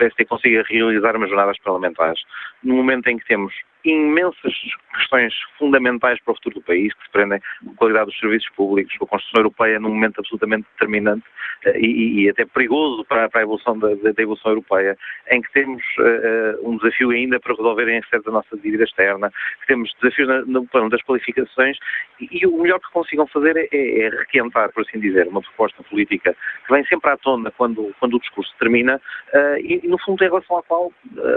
PSD consiga realizar umas jornadas parlamentares. No momento em que temos imensas questões fundamentais para o futuro do país, que se prendem com a qualidade dos serviços públicos, com a Constituição Europeia num momento absolutamente determinante uh, e, e, até perigoso para, para a evolução da, da, evolução europeia, em que temos uh, um desafio ainda para resolver em excesso a nossa dívida externa, que temos desafios no plano das qualificações e, e, o melhor que consigam fazer é, é, é, requentar, por assim dizer, uma proposta política que vem sempre à tona quando, quando o discurso termina uh, e, no fundo, em relação à qual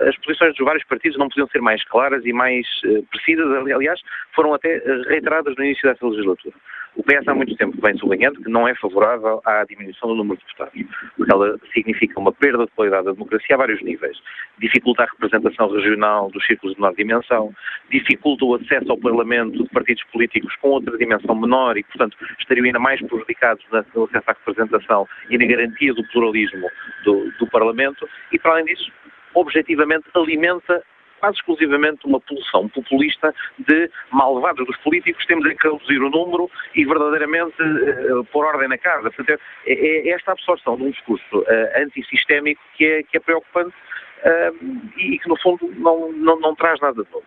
as posições dos vários partidos não podiam ser mais claras e mais uh, precisas, aliás, foram até eh, reiteradas no início dessa legislatura. O PS há muito tempo vem sublinhando que não é favorável à diminuição do número de deputados, porque ela significa uma perda de qualidade da democracia a vários níveis. Dificulta a representação regional dos círculos de menor dimensão, dificulta o acesso ao Parlamento de partidos políticos com outra dimensão menor e, portanto, estariam ainda mais prejudicados no acesso à representação e na garantia do pluralismo do, do Parlamento e, para além disso, objetivamente alimenta quase exclusivamente uma pulsão populista de malvados dos políticos, temos é que reduzir o número e verdadeiramente uh, pôr ordem na casa. Portanto, é, é esta absorção de um discurso uh, antissistémico que é, que é preocupante uh, e que, no fundo, não, não, não traz nada de novo.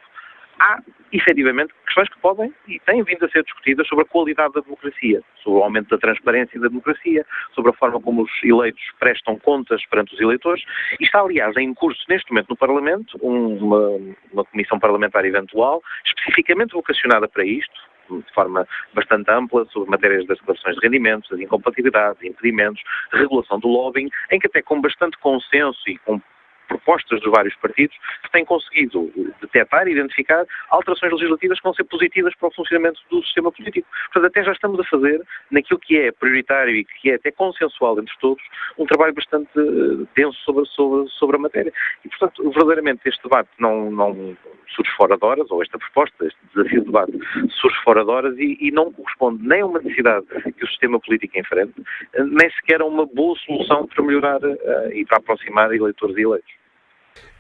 Há efetivamente questões que podem e têm vindo a ser discutidas sobre a qualidade da democracia, sobre o aumento da transparência da democracia, sobre a forma como os eleitos prestam contas perante os eleitores. E está, aliás, em curso neste momento no Parlamento uma, uma comissão parlamentar eventual especificamente vocacionada para isto, de forma bastante ampla sobre matérias das declarações de rendimentos, das incompatibilidades, impedimentos, regulação do lobbying, em que até com bastante consenso e com propostas dos vários partidos, que têm conseguido detectar e identificar alterações legislativas que vão ser positivas para o funcionamento do sistema político. Portanto, até já estamos a fazer, naquilo que é prioritário e que é até consensual entre todos, um trabalho bastante eh, denso sobre, sobre, sobre a matéria. E, portanto, verdadeiramente este debate não, não surge fora de horas, ou esta proposta, este desafio de debate surge fora de horas e, e não corresponde nem a uma necessidade que o sistema político enfrente, nem sequer a uma boa solução para melhorar uh, e para aproximar eleitores e eleitos.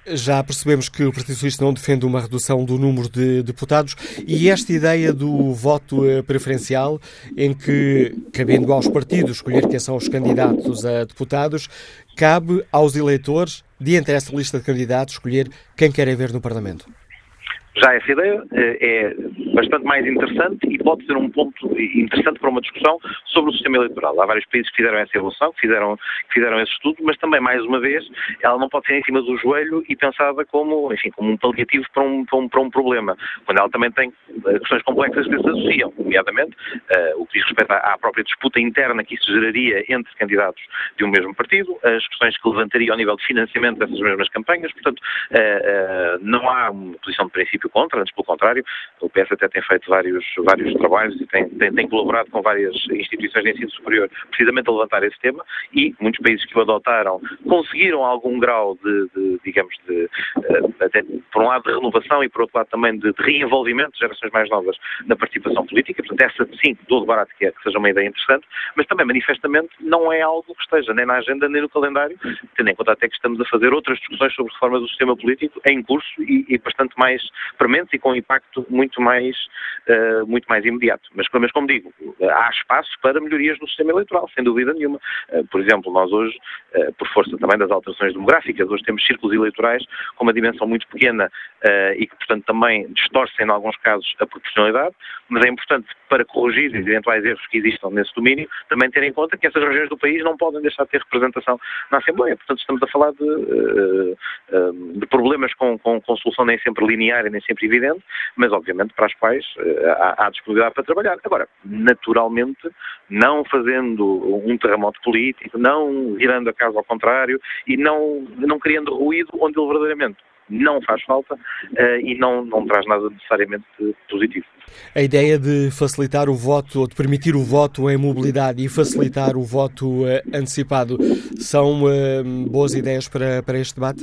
Já percebemos que o Partido Socialista não defende uma redução do número de deputados e esta ideia do voto eh, preferencial, em que, cabendo aos partidos escolher quem são os candidatos a deputados, cabe aos eleitores, diante desta lista de candidatos, escolher quem querem ver no Parlamento. Já essa ideia eh, é bastante mais interessante e pode ser um ponto interessante para uma discussão sobre o sistema eleitoral. Há vários países que fizeram essa evolução, que fizeram, que fizeram esse estudo, mas também, mais uma vez, ela não pode ser em cima do joelho e pensada como, enfim, como um paliativo para um, para um, para um problema, quando ela também tem eh, questões complexas que se associam, nomeadamente uh, o que diz respeito à, própria disputa interna que isso geraria entre candidatos de um mesmo partido, as questões que levantaria ao nível de financiamento dessas mesmas campanhas, portanto, uh, uh, não há uma posição de princípio contra, antes pelo contrário, o PS até tem feito vários, vários trabalhos e tem, tem, tem colaborado com várias instituições de ensino superior precisamente a levantar esse tema e muitos países que o adotaram conseguiram algum grau de, de digamos, de, eh, até por um lado de renovação e por outro lado também de, de reenvolvimento de gerações mais novas na participação política, portanto essa sim, de barato que, é, que seja uma ideia interessante, mas também manifestamente não é algo que esteja nem na agenda nem no calendário, tendo em conta até que estamos a fazer outras discussões sobre reformas do sistema político em curso e, e bastante mais prementes e com um impacto muito mais, uh, muito mais imediato. Mas, mas, como digo, há espaço para melhorias no sistema eleitoral, sem dúvida nenhuma. Uh, por exemplo, nós hoje, uh, por força também das alterações demográficas, hoje temos círculos eleitorais com uma dimensão muito pequena e que, portanto, também distorcem, em alguns casos, a proporcionalidade, mas é importante, para corrigir eventuais erros que existam nesse domínio, também ter em conta que essas regiões do país não podem deixar de ter representação na Assembleia. Portanto, estamos a falar de, de problemas com, com, com solução nem sempre linear e nem sempre evidente, mas obviamente para as quais uh, há, há, disponibilidade para trabalhar. Agora, naturalmente, não fazendo um terremoto político, não virando a casa ao contrário e não, não criando ruído onde ele verdadeiramente não faz falta uh, e não, não traz nada necessariamente positivo. A ideia de facilitar o voto, ou de permitir o voto em mobilidade e facilitar o voto uh, antecipado, são uh, boas ideias para, para este debate?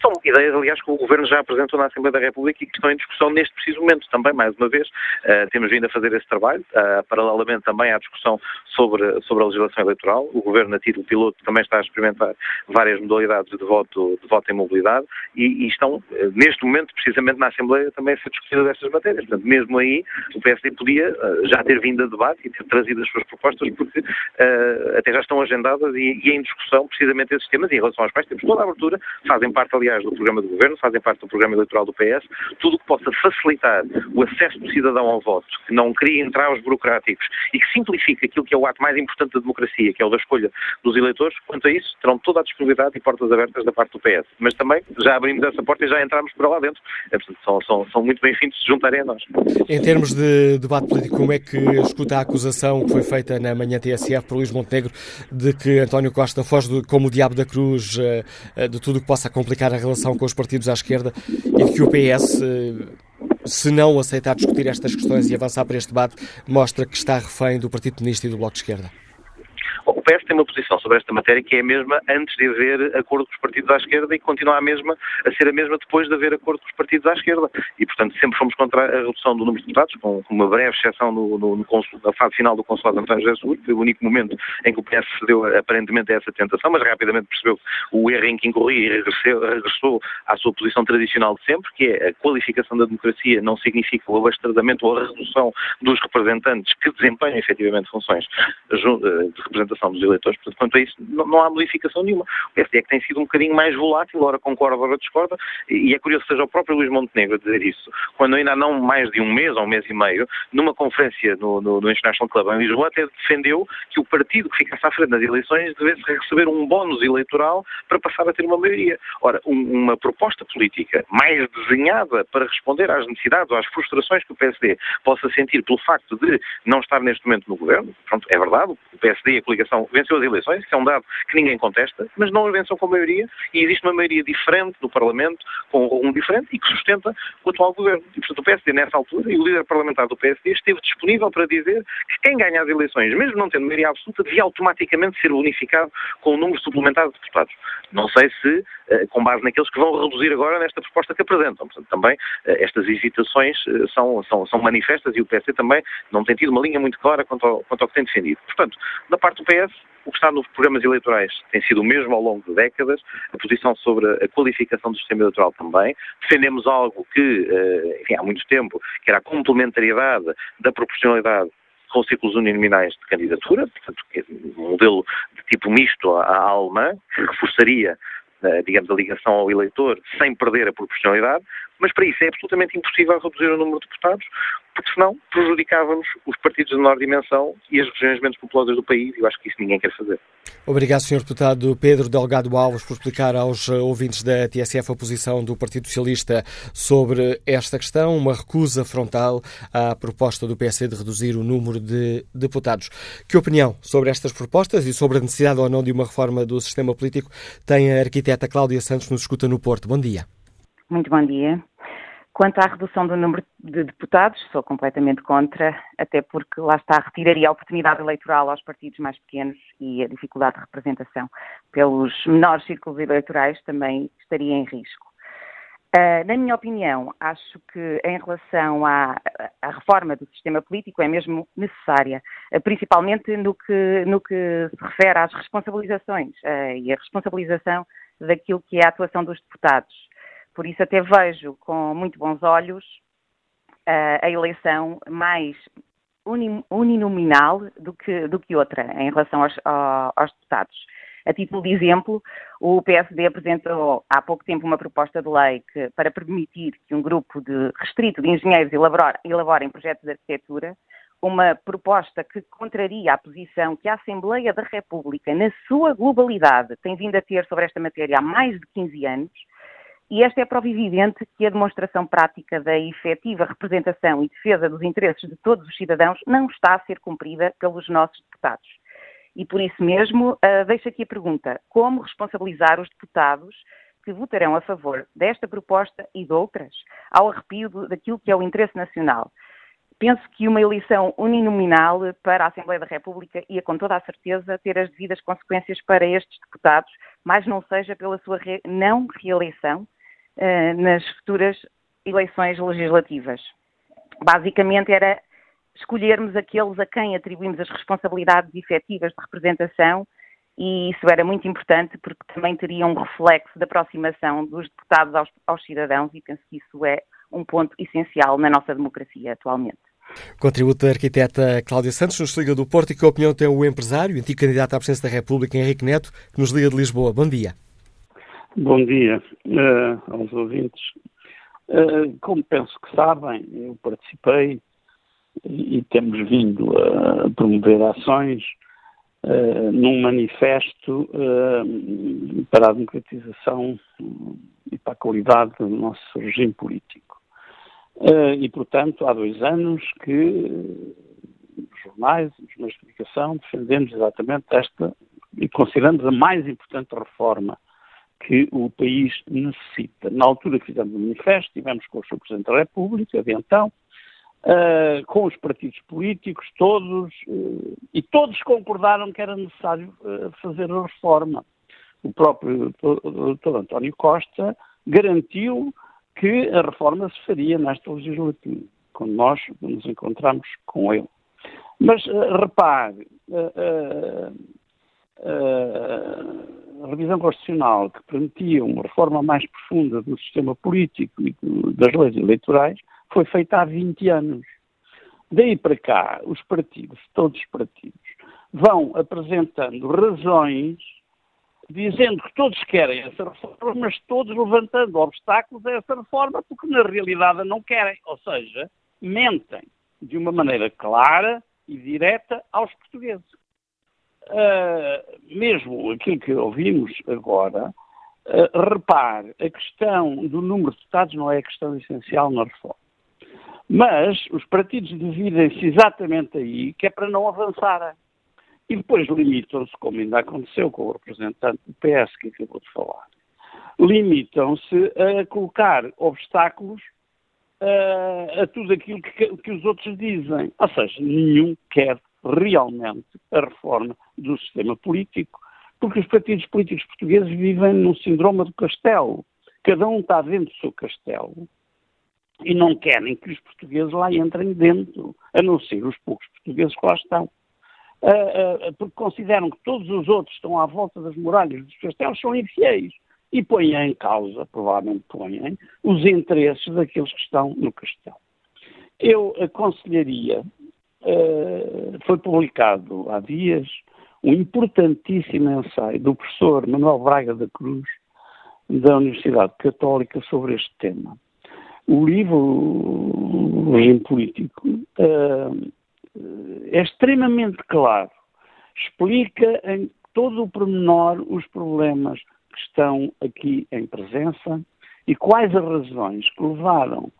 São ideias, aliás, que o Governo já apresentou na Assembleia da República e que estão em discussão neste preciso momento também, mais uma vez. Uh, temos vindo a fazer esse trabalho, uh, paralelamente também à discussão sobre, sobre a legislação eleitoral. O Governo, a título piloto, também está a experimentar várias modalidades de voto, de voto em mobilidade e, e estão, uh, neste momento, precisamente na Assembleia, também a ser discutidas estas matérias. Portanto, mesmo aí, o PSD podia já ter vindo a debate e ter trazido as suas propostas, porque até já estão agendadas e, e em discussão precisamente esses temas e em relação aos quais temos toda a abertura, fazem parte, aliás, do programa do Governo, fazem parte do programa eleitoral do PS, tudo o que possa facilitar o acesso do cidadão ao voto, que não crie entraves burocráticos e que simplifique aquilo que é o ato mais importante da democracia, que é o da escolha dos eleitores, quanto a isso, terão toda a disponibilidade e portas abertas da parte do PS. Mas também já abrimos essa porta e já entramos para lá dentro. É, portanto, são, são, são muito bem-vindos se juntarem a nós. Em termos de debate político, como é que escuta a acusação que foi feita na manhã TSF por Luís Montenegro de que António Costa foge como o diabo da cruz eh, eh, de tudo o que possa complicar a relação com os partidos à esquerda e de que o PS, eh, se não aceitar discutir estas questões e avançar para este debate, mostra que está refém do Partido Comunista e do Bloco de Esquerda? PS tem uma posição sobre esta matéria que é a mesma antes de haver acordo com os partidos à esquerda e continua a mesma a ser a mesma depois de haver acordo com os partidos à esquerda. E, portanto, sempre fomos contra a redução do número de deputados, com, uma breve exceção no, no, no na fase final do Consulado de António José Seguro, foi o único momento em que o PS cedeu aparentemente a essa tentação, mas rapidamente percebeu o erro em que incorria e regressou, à sua posição tradicional de sempre, que é a qualificação da democracia não significa o abastradamento ou a redução dos representantes que desempenham efetivamente funções de representação dos eleitores. Portanto, quanto a isso, não, não há modificação nenhuma. O PSD é que tem sido um bocadinho mais volátil, ora concorda, ora discorda, e é curioso que seja o próprio Luís Montenegro a dizer isso, quando ainda há não mais de um mês ou um mês e meio, numa conferência no, no, no International Club em Lisboa, até defendeu que o partido que ficasse à frente nas eleições devesse receber um bónus eleitoral para passar a ter uma maioria. Ora, um, uma proposta política mais desenhada para responder às necessidades ou às frustrações que o PSD possa sentir pelo facto de não estar neste momento no governo, pronto, é verdade, o PSD e a coligação venceu as eleições, que é um dado que ninguém contesta, mas não as venceu com maioria e existe uma maioria diferente no Parlamento, com um diferente e que sustenta o atual governo. E, portanto, o PSD, nessa altura, e o líder parlamentar do PSD esteve disponível para dizer que quem ganha as eleições, mesmo não tendo maioria absoluta, devia automaticamente ser bonificado com um número suplementar de deputados. Não sei se, eh, com base naqueles que vão reduzir agora nesta proposta que apresentam. Portanto, também eh, estas hesitações eh, são, são, são manifestas e o PSD também não tem tido uma linha muito clara quanto ao, quanto ao que tem defendido. Portanto, da parte do PS, o que está nos programas eleitorais tem sido o mesmo ao longo de décadas, a posição sobre a qualificação do sistema eleitoral também. Defendemos algo que, enfim, há muito tempo, que era a complementariedade da proporcionalidade com ciclos uninominais de candidatura, portanto, é um modelo de tipo misto à, à alemã, que reforçaria eh, digamos, a ligação ao eleitor sem perder a proporcionalidade, mas para isso é absolutamente impossível reduzir o número de deputados, porque senão prejudicávamos os partidos de menor dimensão e as regiões menos populosas do país, e eu acho que isso ninguém quer fazer. Obrigado, Sr. Deputado Pedro Delgado Alves, por explicar aos eh, ouvintes da TSF a posição do Partido Socialista sobre esta questão, uma recusa frontal à proposta do PSD de reduzir o número de deputados. Que opinião sobre estas propostas e sobre a necessidade ou não de uma reforma do sistema político tem a arquiteta Cláudia Santos nos escuta no Porto? Bom dia. Muito bom dia. Quanto à redução do número de deputados, sou completamente contra, até porque lá está, retiraria a oportunidade eleitoral aos partidos mais pequenos e a dificuldade de representação pelos menores círculos eleitorais também estaria em risco. Uh, na minha opinião, acho que em relação à, à, reforma do sistema político é mesmo necessária, uh, principalmente no que, no que se refere às responsabilizações uh, e a responsabilização daquilo que é a atuação dos deputados. Por isso até vejo com muito bons olhos a eleição mais uninominal do que, do que outra em relação aos, aos deputados. A título de exemplo, o PSD apresentou há pouco tempo uma proposta de lei que, para permitir que um grupo de, restrito de engenheiros elabore, elaborem projetos de arquitetura, uma proposta que contraria a posição que a Assembleia da República, na sua globalidade, tem vindo a ter sobre esta matéria há mais de 15 anos, e esta é prova evidente que a demonstração prática da efetiva representação e defesa dos interesses de todos os cidadãos não está a ser cumprida pelos nossos deputados. E por isso mesmo, uh, deixo aqui a pergunta: como responsabilizar os deputados que votarão a favor desta proposta e de outras, ao arrepio daquilo que é o interesse nacional? Penso que uma eleição uninominal para a Assembleia da República ia, com toda a certeza, ter as devidas consequências para estes deputados, mas não seja pela sua re não reeleição, uh, nas futuras eleições legislativas. Basicamente era escolhermos aqueles a quem atribuímos as responsabilidades efetivas de representação e isso era muito importante porque também teria um reflexo da aproximação dos deputados aos, aos cidadãos e penso que isso é um ponto essencial na nossa democracia atualmente. Contributo da arquiteta Cláudia Santos, nos liga do Porto e que opinião tem o empresário, antigo candidato à presidência da República, Henrique Neto, que nos liga de Lisboa. Bom dia. Bom dia uh, aos ouvintes. Uh, como penso que sabem, eu participei e, e temos vindo a promover ações uh, num manifesto para a democratização e para a qualidade do nosso regime político. E, portanto, há dois anos que os jornais, os meios de comunicação, defendemos exatamente esta e consideramos a mais importante reforma que o país necessita. Na altura que fizemos o manifesto, tivemos com o Sr. Presidente da República, de então, uh, com os partidos políticos, todos, uh, e todos concordaram que era necessário uh, fazer a reforma. O próprio Dr. António Costa garantiu que a reforma se faria nesta legislatura, quando nós nos encontramos com ele. Mas repare, a revisão constitucional que permitia uma reforma mais profunda do sistema político e das leis eleitorais foi feita há 20 anos. Daí para cá, os partidos, todos os partidos, vão apresentando razões dizendo que todos querem essa reforma, mas todos levantando obstáculos a essa reforma porque na realidade não querem. Ou seja, mentem de uma maneira clara e direta aos portugueses. Uh, mesmo aquilo que ouvimos agora, uh, repare, a questão do número de deputados não é a questão essencial na reforma. Mas os partidos dividem-se exatamente aí, que é para não avançarem. E depois limitam-se, como ainda aconteceu com o representante do PS que acabou de falar, limitam-se a colocar obstáculos uh, a tudo aquilo que, que os outros dizem. Ou seja, nenhum quer realmente a reforma do sistema político, porque os partidos políticos portugueses vivem num síndrome do castelo. Cada um está dentro do seu castelo e não querem que os portugueses lá entrem dentro, a não ser os poucos portugueses que lá estão. Uh, uh, porque consideram que todos os outros estão à volta das muralhas dos castelos são infiéis e põem em causa, provavelmente põem, os interesses daqueles que estão no castelo. Eu aconselharia, foi publicado há dias um importantíssimo ensaio do professor Manuel Braga da Cruz, da Universidade Católica, sobre este tema. O livro, o regime político, uh, é extremamente claro. Explica em todo o pormenor os problemas que estão aqui em presença e quais as razões que levaram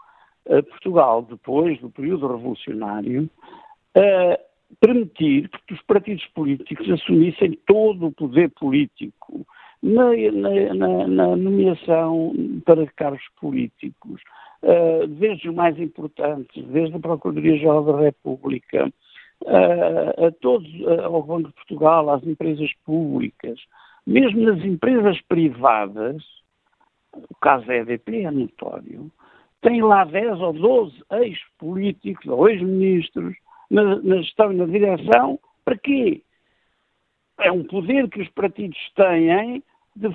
a Portugal, depois do período revolucionário, a permitir que os partidos políticos assumissem todo o poder político na, na, na, nomeação para cargos políticos, uh, desde os mais importantes, desde a Procuradoria-Geral da República, uh, a todos, uh, ao Banco de Portugal, às empresas públicas, mesmo nas empresas privadas, o caso da EDP é notório, tem lá 10 ou 12 ex-políticos ou ex-ministros na, na gestão e na direção, para quê? É um poder que os partidos têm de,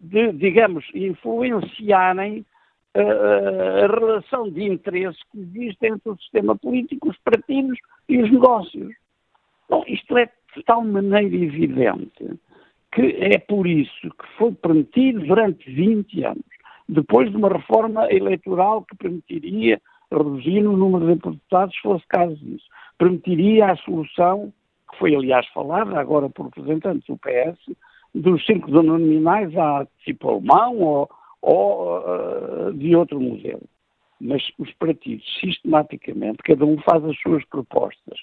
de digamos, influenciarem a, a, relação de interesse que existe entre o sistema político, os partidos e os negócios. Bom, isto é de tal maneira evidente que é por isso que foi permitido durante 20 anos, depois de uma reforma eleitoral que permitiria reduzir o número de deputados, se fosse caso disso, permitiria a solução, que foi aliás falada agora por representantes do PS, dos cinco nominais a tipo alemão ou, ou uh, de outro modelo. Mas os partidos, sistematicamente, cada um faz as suas propostas,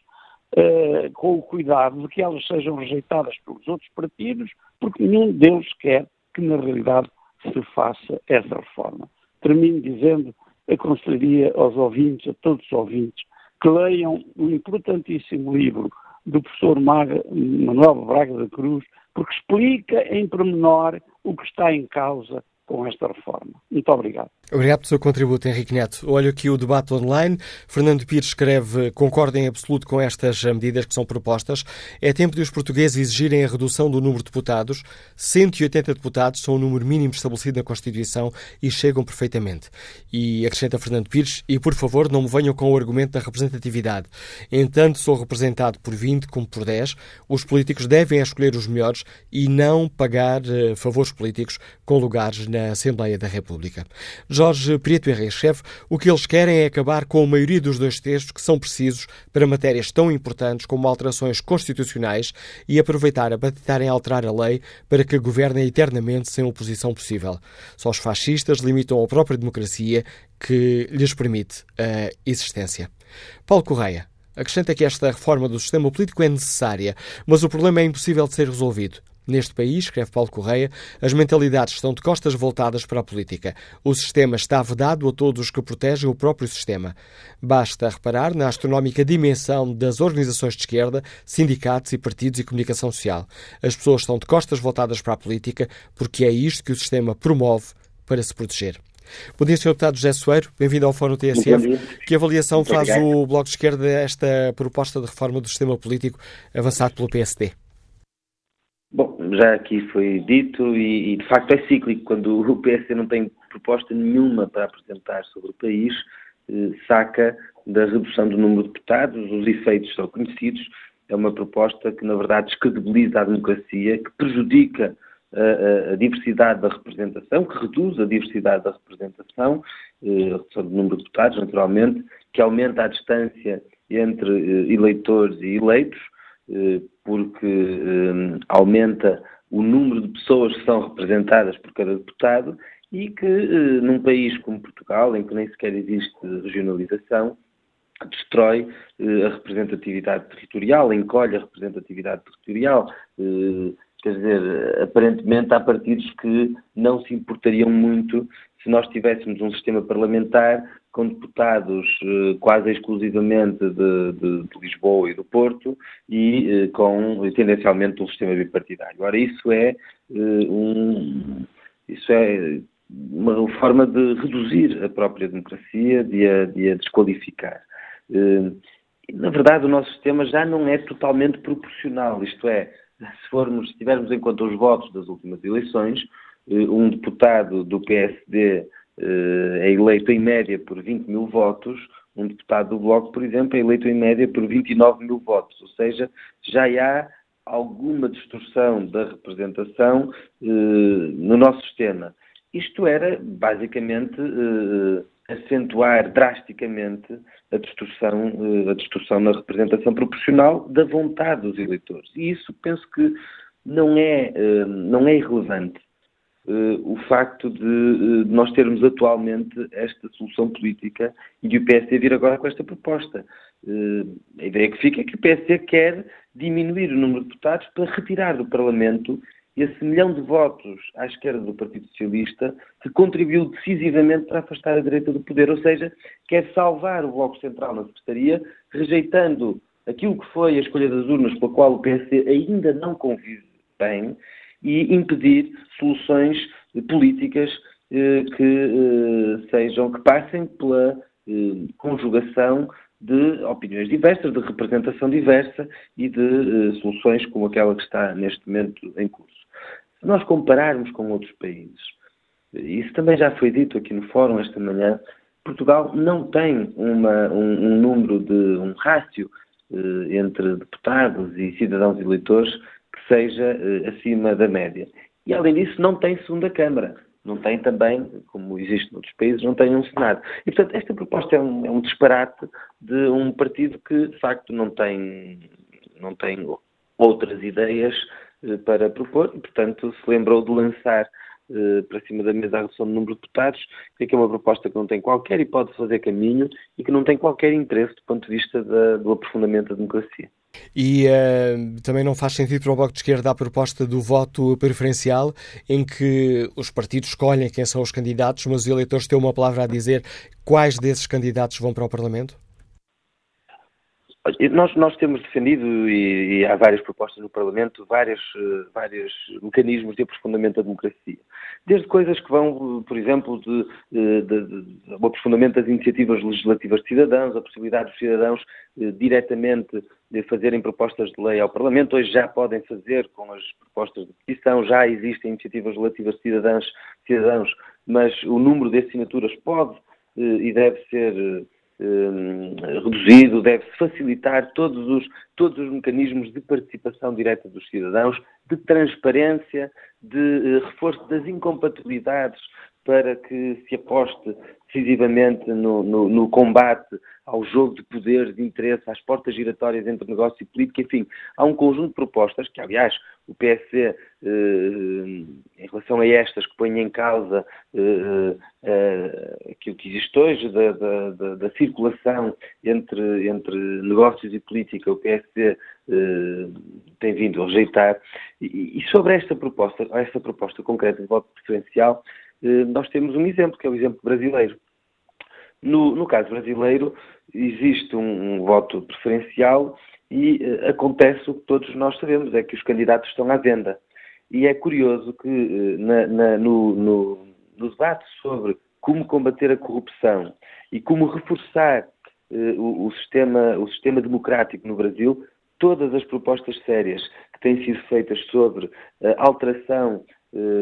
uh, com o cuidado de que elas sejam rejeitadas pelos outros partidos, porque nenhum deles quer que, na realidade, se faça essa reforma. Termino dizendo, aconselharia aos ouvintes, a todos os ouvintes, que leiam o importantíssimo livro do professor Manuel Braga da Cruz, porque explica em pormenor o que está em causa com esta reforma. Muito obrigado. Obrigado pelo seu contributo, Henrique Neto. Olho aqui o debate online. Fernando Pires escreve: concorda em absoluto com estas medidas que são propostas. É tempo de os portugueses exigirem a redução do número de deputados. 180 deputados são o número mínimo estabelecido na Constituição e chegam perfeitamente. E acrescenta Fernando Pires: e por favor, não me venham com o argumento da representatividade. Entanto, sou representado por 20 como por 10. Os políticos devem escolher os melhores e não pagar uh, favores políticos com lugares na Assembleia da República. Jorge Prieto Henrique chefe, o que eles querem é acabar com a maioria dos dois textos que são precisos para matérias tão importantes como alterações constitucionais e aproveitar a batalha em alterar a lei para que governem eternamente sem oposição possível. Só os fascistas limitam a própria democracia que lhes permite a existência. Paulo Correia acrescenta que esta reforma do sistema político é necessária, mas o problema é impossível de ser resolvido. Neste país, escreve Paulo Correia, as mentalidades estão de costas voltadas para a política. O sistema está vedado a todos os que protegem o próprio sistema. Basta reparar na astronómica dimensão das organizações de esquerda, sindicatos e partidos e comunicação social. As pessoas estão de costas voltadas para a política porque é isto que o sistema promove para se proteger. Bom dia, Sr. Deputado José Soeiro, bem-vindo ao Fórum TSF. Que avaliação Muito faz obrigado. o Bloco de Esquerda desta proposta de reforma do sistema político avançado pelo PSD? Já aqui foi dito e, e, de facto é cíclico. Quando o PSD não tem proposta nenhuma para apresentar sobre o país, eh, saca da redução do número de deputados, os efeitos são conhecidos é uma proposta que, na verdade, descredibiliza a democracia, que prejudica a, a, diversidade da representação, que reduz a diversidade da representação, eh, a redução do número de deputados, naturalmente, que aumenta a distância entre eh, eleitores e eleitos, eh, porque aumenta o número de pessoas que são representadas por cada deputado e que, num país como Portugal, em que nem sequer existe regionalização, destrói a representatividade territorial, encolhe a representatividade territorial, Quer dizer, aparentemente há partidos que não se importariam muito se nós tivéssemos um sistema parlamentar com deputados eh, quase exclusivamente de, de, de, Lisboa e do Porto e eh, com tendencialmente um sistema bipartidário. Ora, isso é eh, um, isso é uma forma de reduzir a própria democracia, de a, de a desqualificar. Na verdade, o nosso sistema já não é totalmente proporcional, isto é, se formos, se tivermos em conta os votos das últimas eleições, eh, um deputado do PSD eh, é eleito em média por 20 mil votos, um deputado do Bloco, por exemplo, é eleito em média por 29 mil votos, ou seja, já há alguma distorção da representação eh, no nosso sistema. Isto era, basicamente, acentuar drasticamente a distorção, eh, a distorção na representação proporcional da vontade dos eleitores. E isso penso que não é, eh, não é irrelevante. Eh, o facto de nós termos atualmente esta solução política e de o PSD vir agora com esta proposta. A ideia que fica é que o PSD quer diminuir o número de deputados para retirar do Parlamento esse milhão de votos à esquerda do Partido Socialista que contribuiu decisivamente para afastar a direita do poder, ou seja, quer salvar o Bloco Central na Secretaria, rejeitando aquilo que foi a escolha das urnas pela qual o PSD ainda não convive bem e impedir soluções políticas eh, que eh, sejam, que passem pela eh, conjugação de opiniões diversas, de representação diversa e de soluções como aquela que está neste momento em curso. Se nós compararmos com outros países, isso também já foi dito aqui no fórum esta manhã, Portugal não tem uma, um, um, número de um rácio eh, entre deputados e cidadãos eleitores que seja eh, acima da média. E além disso, não tem segunda Câmara. Não tem também, como existe noutros países, não tem um Senado. E portanto, esta proposta é um, é um disparate de um partido que de facto não tem, não tem outras ideias para propor e, portanto, se lembrou de lançar eh, para cima da mesa a redução do número de deputados, que é uma proposta que não tem qualquer hipótese de fazer caminho e que não tem qualquer interesse do ponto de vista da, do aprofundamento da democracia. E uh, também não faz sentido para o Bloco de Esquerda a proposta do voto preferencial, em que os partidos escolhem quem são os candidatos, mas os eleitores têm uma palavra a dizer quais desses candidatos vão para o Parlamento? Nós, nós temos defendido, e, e, há várias propostas no Parlamento, vários, uh, vários mecanismos de aprofundamento da democracia. Desde coisas que vão, por exemplo, de, de, de, de aprofundamento das iniciativas legislativas de cidadãos, a possibilidade dos cidadãos uh, diretamente de fazerem propostas de lei ao Parlamento. Hoje já podem fazer com as propostas de petição, já existem iniciativas legislativas de cidadãos, cidadãos mas o número de assinaturas pode uh, e deve ser Hum, reduzido, deve-se facilitar todos os, todos os mecanismos de participação direta dos cidadãos, de transparência, de uh, reforço das incompatibilidades para que se aposte decisivamente no, no, no, combate ao jogo de poder, de interesse, às portas giratórias entre negócio e política, enfim, há um conjunto de propostas que, aliás, o PSC, eh, em relação a estas que põem em causa eh, eh, aquilo que existe hoje, da, da, da, da, circulação entre, entre negócios e política, o PSC eh, tem vindo a rejeitar. E, e sobre esta proposta, esta proposta concreta de voto preferencial, eh, nós temos um exemplo, que é o exemplo brasileiro. No, no caso brasileiro, existe um, um voto preferencial e uh, acontece o que todos nós sabemos, é que os candidatos estão à venda. E é curioso que uh, na, na, no, no, no, debate sobre como combater a corrupção e como reforçar uh, o, o, sistema, o sistema democrático no Brasil, todas as propostas sérias que têm sido feitas sobre alteração eh,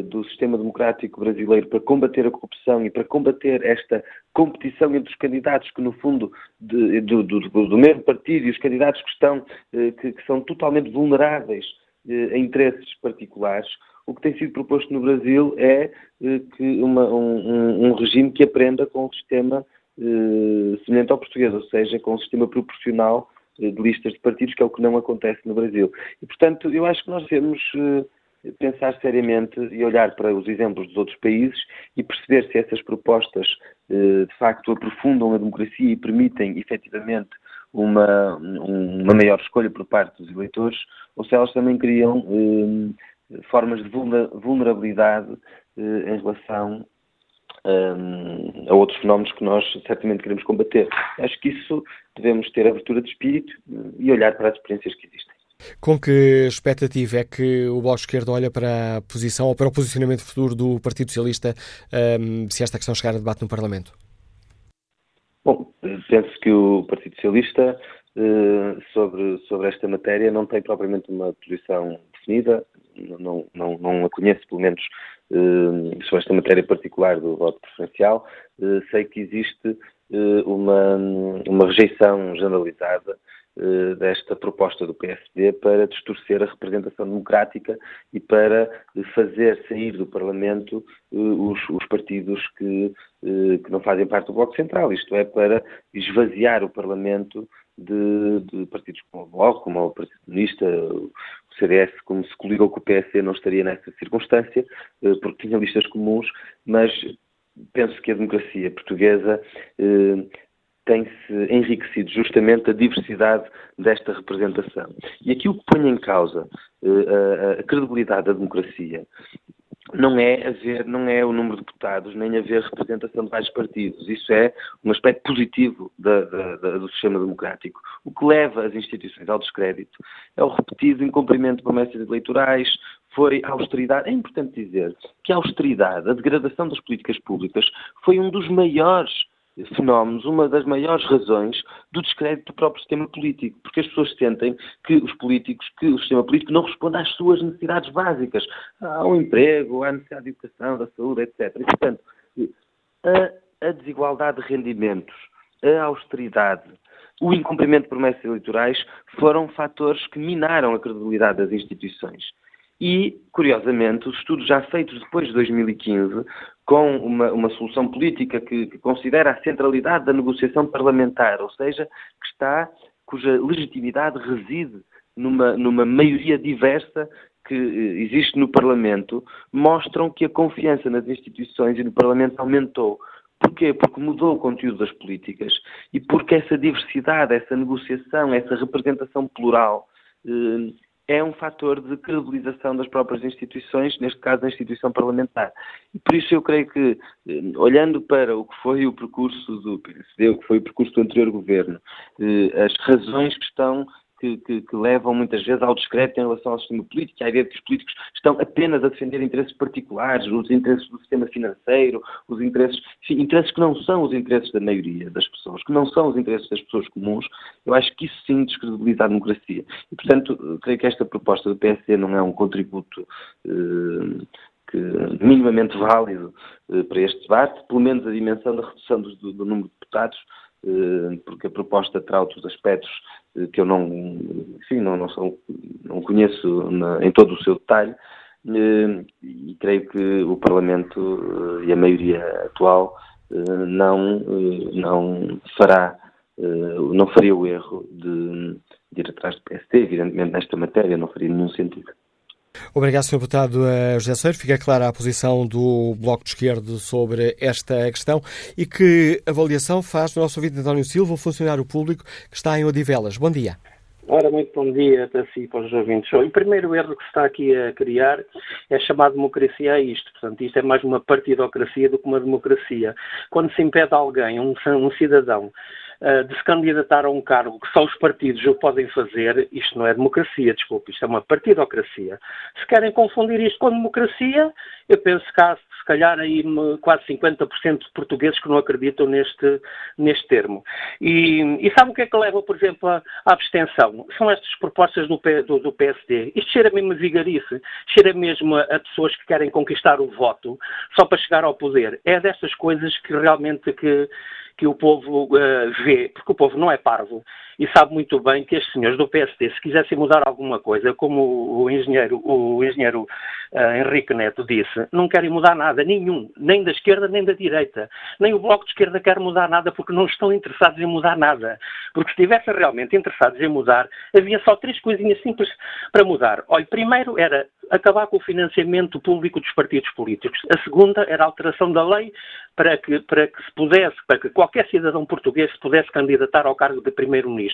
do sistema democrático brasileiro para combater a corrupção e para combater esta competição entre os candidatos que, no fundo, de, do, do, do, mesmo partido e os candidatos que estão, eh, que, que são totalmente vulneráveis eh, a interesses particulares, o que tem sido proposto no Brasil é que uma, um, um, regime que aprenda com um sistema semelhante ao português, ou seja, com um sistema proporcional de listas de partidos, que é o que não acontece no Brasil. E, portanto, eu acho que nós devemos pensar seriamente e olhar para os exemplos dos outros países e perceber se essas propostas eh, de facto aprofundam a democracia e permitem efetivamente uma, uma maior escolha por parte dos eleitores ou se elas também criam eh, formas de vulnerabilidade eh, em relação a outros fenómenos que nós certamente queremos combater. Acho que isso devemos ter abertura de espírito e olhar para as experiências que existem. Com que expectativa é que o Bloco Esquerdo olha para a posição ou para o posicionamento futuro do Partido Socialista um, se esta questão chegar a debate no Parlamento? Bom, penso que o Partido Socialista uh, sobre, sobre esta matéria não tem propriamente uma posição definida, não, não, não a conheço, pelo menos, uh, sobre esta matéria particular do voto preferencial. Uh, sei que existe uma, uma rejeição generalizada desta proposta do PSD para distorcer a representação democrática e para fazer sair do Parlamento eh, os, os partidos que, eh, que, não fazem parte do Bloco Central, isto é, para esvaziar o Parlamento de, de partidos como o Bloco, como o Partido Comunista, o CDS, como se coligou com o PSD, não estaria nessa circunstância, porque tinha listas comuns, mas penso que a democracia portuguesa tem-se enriquecido justamente a diversidade desta representação. E aqui o que põe em causa a, a credibilidade da democracia não é haver, não é o número de deputados, nem haver representação de vários partidos. Isso é um aspecto positivo da, da, da, do sistema democrático. O que leva as instituições ao descrédito é o repetido incumprimento de promessas eleitorais, foi a austeridade. É importante dizer que a austeridade, a degradação das políticas públicas, foi um dos maiores fenómenos, uma das maiores razões do descrédito do próprio sistema político, porque as pessoas sentem que os políticos, que o sistema político não responde às suas necessidades básicas, ao emprego, à necessidade de educação, da saúde, etc. E, portanto, a, a desigualdade de rendimentos, a austeridade, o incumprimento de promessas eleitorais foram fatores que minaram a credibilidade das instituições. E, curiosamente, os estudos já feitos depois de 2015 com uma, uma solução política que, que, considera a centralidade da negociação parlamentar, ou seja, que está, cuja legitimidade reside numa, numa maioria diversa que eh, existe no Parlamento, mostram que a confiança nas instituições e no Parlamento aumentou. Porquê? Porque mudou o conteúdo das políticas e porque essa diversidade, essa negociação, essa representação plural eh, é um fator de credibilização das próprias instituições, neste caso da instituição parlamentar. E por isso eu creio que, eh, olhando para o que foi o percurso do PSD, o que foi o percurso do anterior governo, eh, as razões que estão que, que, que, levam muitas vezes ao discreto em relação ao sistema político, à ideia de que os políticos estão apenas a defender interesses particulares, os interesses do sistema financeiro, os interesses, enfim, interesses que não são os interesses da maioria das pessoas, que não são os interesses das pessoas comuns, eu acho que isso sim descredibiliza a democracia. E, portanto, creio que esta proposta do PSD não é um contributo eh, que, minimamente válido eh, para este debate, pelo menos a dimensão da redução do, do número de deputados, porque a proposta terá outros aspectos eh, que eu não, enfim, não, não, não conheço na, em todo o seu detalhe, eh, e creio que o Parlamento e a maioria atual não, não fará, não faria o erro de, de ir atrás do PST, evidentemente nesta matéria não faria nenhum sentido. Obrigado, Sr. Deputado eh, José Seiro. Fica clara a posição do Bloco de Esquerdo sobre esta questão e que avaliação faz o nosso ouvinte António Silva, funcionário público que está em Odivelas. Bom dia. Ora, muito bom dia para si e para os ouvintes. O primeiro erro que se está aqui a criar é chamar democracia a isto. Portanto, isto é mais uma partidocracia do que uma democracia. Quando se impede alguém, um, um cidadão, de se candidatar a um cargo que só os partidos o podem fazer, isto não é democracia, desculpe, isto é uma partidocracia. Se querem confundir isto com democracia, eu penso que há se calhar aí quase 50% de portugueses que não acreditam neste, neste termo. E, e sabe o que é que leva, por exemplo, à, abstenção? São estas propostas do, do, do, PSD. Isto cheira mesmo a vigarice, cheira mesmo a, pessoas que querem conquistar o voto só para chegar ao poder. É dessas coisas que realmente que, que o povo uh, vê, porque o povo não é parvo e sabe muito bem que estes senhores do PSD, se quisessem mudar alguma coisa, como o engenheiro, o engenheiro uh, Henrique Neto disse, não querem mudar nada, nenhum, nem da esquerda nem da direita. Nem o Bloco de Esquerda quer mudar nada porque não estão interessados em mudar nada. Porque se estivessem realmente interessados em mudar, havia só três coisinhas simples para mudar. Olha, primeiro era acabar com o financiamento público dos partidos políticos. A segunda era a alteração da lei para que, para que se pudesse, para que qualquer cidadão português se pudesse candidatar ao cargo de primeiro-ministro.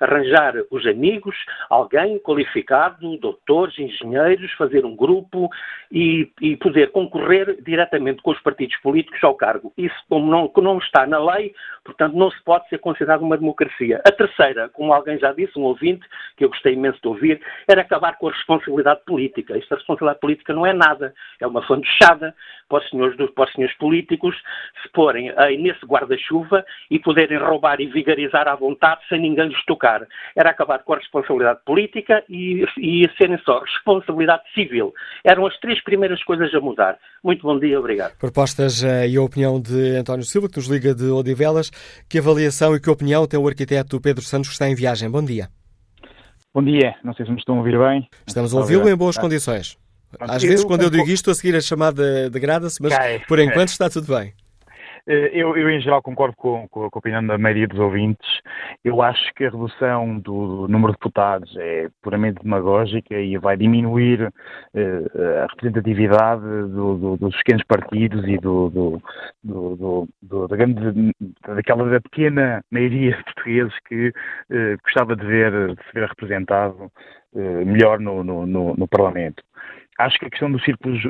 Arranjar os amigos, alguém qualificado, doutores, engenheiros, fazer um grupo e, e poder concorrer diretamente com os partidos políticos ao cargo. Isso, como não, não está na lei, portanto, não se pode ser considerado uma democracia. A terceira, como alguém já disse, um ouvinte, que eu gostei imenso de ouvir, era acabar com a responsabilidade política. Esta responsabilidade política não é nada, é uma fantochada para os senhores, para os senhores políticos se porem aí nesse guarda-chuva e poderem roubar e vigarizar à vontade sem ninguém lhes tocar. Era acabar com a responsabilidade política e, e serem só responsabilidade civil. Eram as três primeiras coisas a mudar. Muito bom dia, obrigado. Propostas uh, e a opinião de António Silva, que nos liga de Odivelas. Que avaliação e que opinião tem o arquiteto Pedro Santos, que está em viagem? Bom dia. Bom dia, não sei se me estão a ouvir bem. Estamos a ouvi-lo em boas condições. Às vezes, quando eu digo isto, a seguir a chamada degrada-se, mas por enquanto está tudo bem. Eh, eu, eu, em geral, concordo com, com, a opinião da maioria dos ouvintes. Eu acho que a redução do, número de deputados é puramente demagógica e vai diminuir uh, a representatividade do, do, dos pequenos partidos e do, da, grande, daquela da pequena maioria de portugueses que uh, gostava de ver, de ver representado uh, melhor no, no, no, no Parlamento. Acho que a questão dos círculos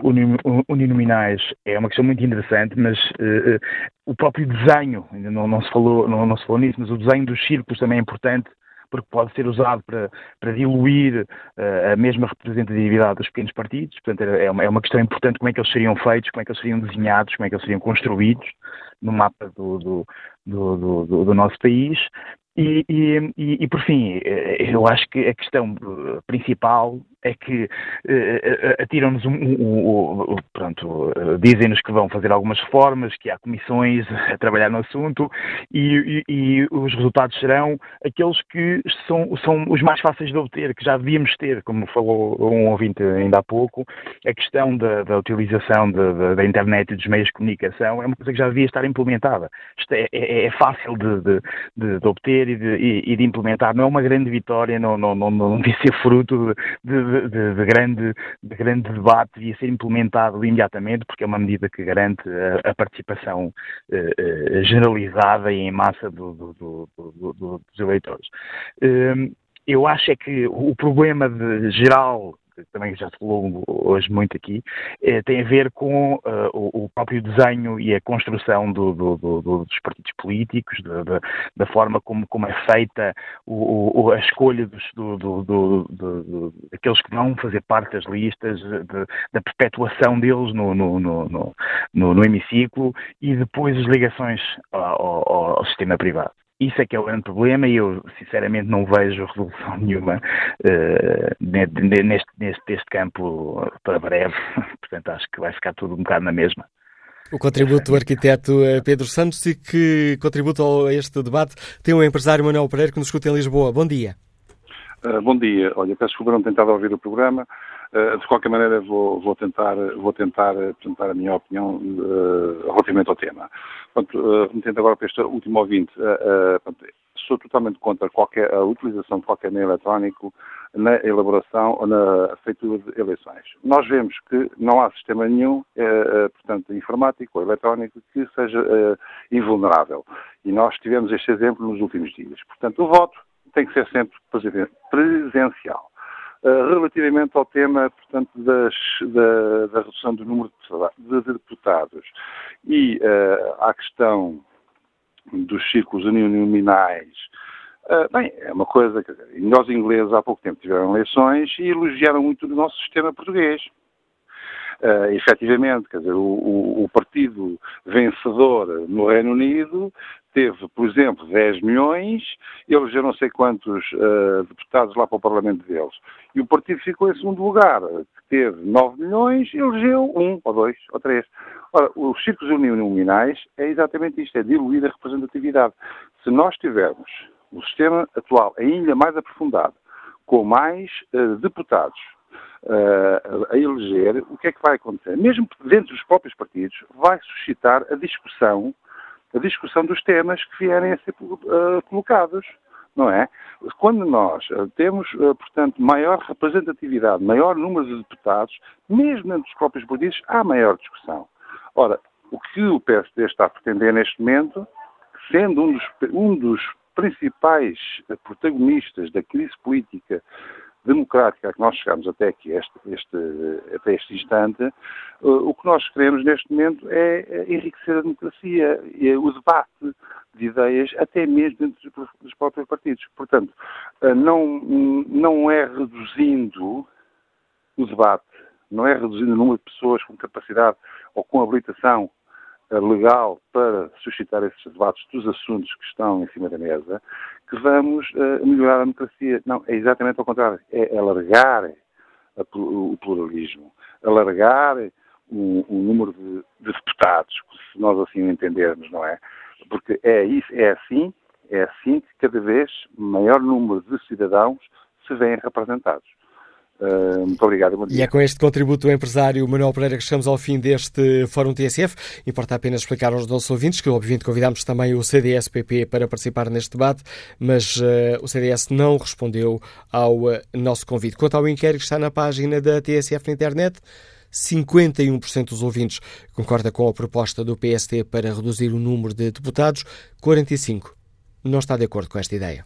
uninominais é uma questão muito interessante, mas uh, o próprio desenho, ainda não, não, se falou, não, não, se falou nisso, mas o desenho dos círculos também é importante porque pode ser usado para, para diluir uh, a mesma representatividade dos pequenos partidos. Portanto, é uma, é uma questão importante como é que eles seriam feitos, como é que eles seriam desenhados, como é que eles seriam construídos no mapa do, do, do, do, do nosso país. E, e, e, por fim, eu acho que a questão principal é que uh, atiram-nos um, um, um, pronto, dizem-nos que vão fazer algumas reformas, que há comissões a trabalhar no assunto e, e, e, os resultados serão aqueles que são, são os mais fáceis de obter, que já devíamos ter, como falou um ouvinte ainda há pouco, a questão da, da utilização de, de, da internet e dos meios de comunicação é uma coisa que já devia estar implementada. Isto é, é, é fácil de, de, de, obter e de, de implementar, não é uma grande vitória, não, não, não, não devia ser fruto de de, de, grande, de grande debate devia ser implementado imediatamente, porque é uma medida que garante a, a participação uh, generalizada e em massa do, do, do, dos eleitores. Uh, eu acho é que o problema geral também já se falou hoje muito aqui, eh, tem a ver com uh, o, o, próprio desenho e a construção do, do, do, dos partidos políticos, da, forma como, como é feita o, o, a escolha dos, do, daqueles que vão fazer parte das listas, de, da perpetuação deles no, no, no, no, no hemiciclo e depois as ligações ao, ao, ao sistema privado. Isso é que é o grande problema e eu, sinceramente, não vejo resolução nenhuma uh, neste, neste, neste campo para breve. Portanto, acho que vai ficar tudo um bocado na mesma. O contributo do arquiteto eh, Pedro Santos e que contributo a este debate tem o empresário Manuel Pereira que nos escuta em Lisboa. Bom dia. Uh, bom dia. Olha, peço desculpa não tentar ouvir o programa. Uh, de qualquer maneira, vou, vou, tentar, vou tentar apresentar a minha opinião uh, relativamente ao tema. Portanto, remetendo agora para este último ouvinte, portanto, sou totalmente contra qualquer, a utilização de qualquer meio eletrónico na elaboração ou na feitura de eleições. Nós vemos que não há sistema nenhum, portanto, informático ou eletrónico que seja invulnerável. E nós tivemos este exemplo nos últimos dias. Portanto, o voto tem que ser sempre presencial. Relativamente ao tema, portanto, das, da, da, redução do número de, de deputados e uh, à questão dos círculos uninominais, uh, bem, é uma coisa que nós ingleses há pouco tempo tiveram eleições e elogiaram muito o nosso sistema português. Uh, efetivamente, quer dizer, o, o, o, partido vencedor no Reino Unido teve, por exemplo, 10 milhões, elegeu não sei quantos uh, deputados lá para o Parlamento deles. E o partido ficou em segundo lugar, que teve 9 milhões, elegeu um, ou dois, ou três. Ora, os círculos uninominais é exatamente isto, é diluir a representatividade. Se nós tivermos o sistema atual ainda mais aprofundado, com mais uh, deputados uh, a eleger, o que é que vai acontecer? Mesmo dentro dos próprios partidos, vai suscitar a discussão, a discussão dos temas que vierem a ser uh, colocados, não é? Quando nós temos, portanto, maior representatividade, maior número de deputados, mesmo dentro dos próprios partidos, há maior discussão. Ora, o que o PSD está a pretender neste momento, sendo um dos, um dos principais protagonistas da crise política democrática a que nós chegamos até aqui, este, este, até este instante, uh, o que nós queremos neste momento é, é enriquecer a democracia e o debate de ideias, até mesmo dentro dos, próprios partidos. Portanto, uh, não, não é reduzindo o debate, não é reduzindo o número de pessoas com capacidade ou com habilitação eh, legal para suscitar esses debates dos assuntos que estão em cima da mesa, que vamos uh, melhorar a democracia. Não, é exatamente ao contrário. É alargar a, o pluralismo, alargar o, o número de, de, deputados, se nós assim o entendermos, não é? Porque é, isso, é assim, é assim que cada vez maior número de cidadãos se veem representados. Uh, muito obrigado. Bom dia. E é com este contributo do empresário Manuel Pereira que chegamos ao fim deste Fórum TSF. Importa apenas explicar aos nossos ouvintes que, obviamente, convidámos também o CDS-PP para participar neste debate, mas uh, o CDS não respondeu ao uh, nosso convite. Quanto ao inquérito que está na página da TSF na internet, 51% dos ouvintes concorda com a proposta do PST para reduzir o número de deputados, 45% não está de acordo com esta ideia.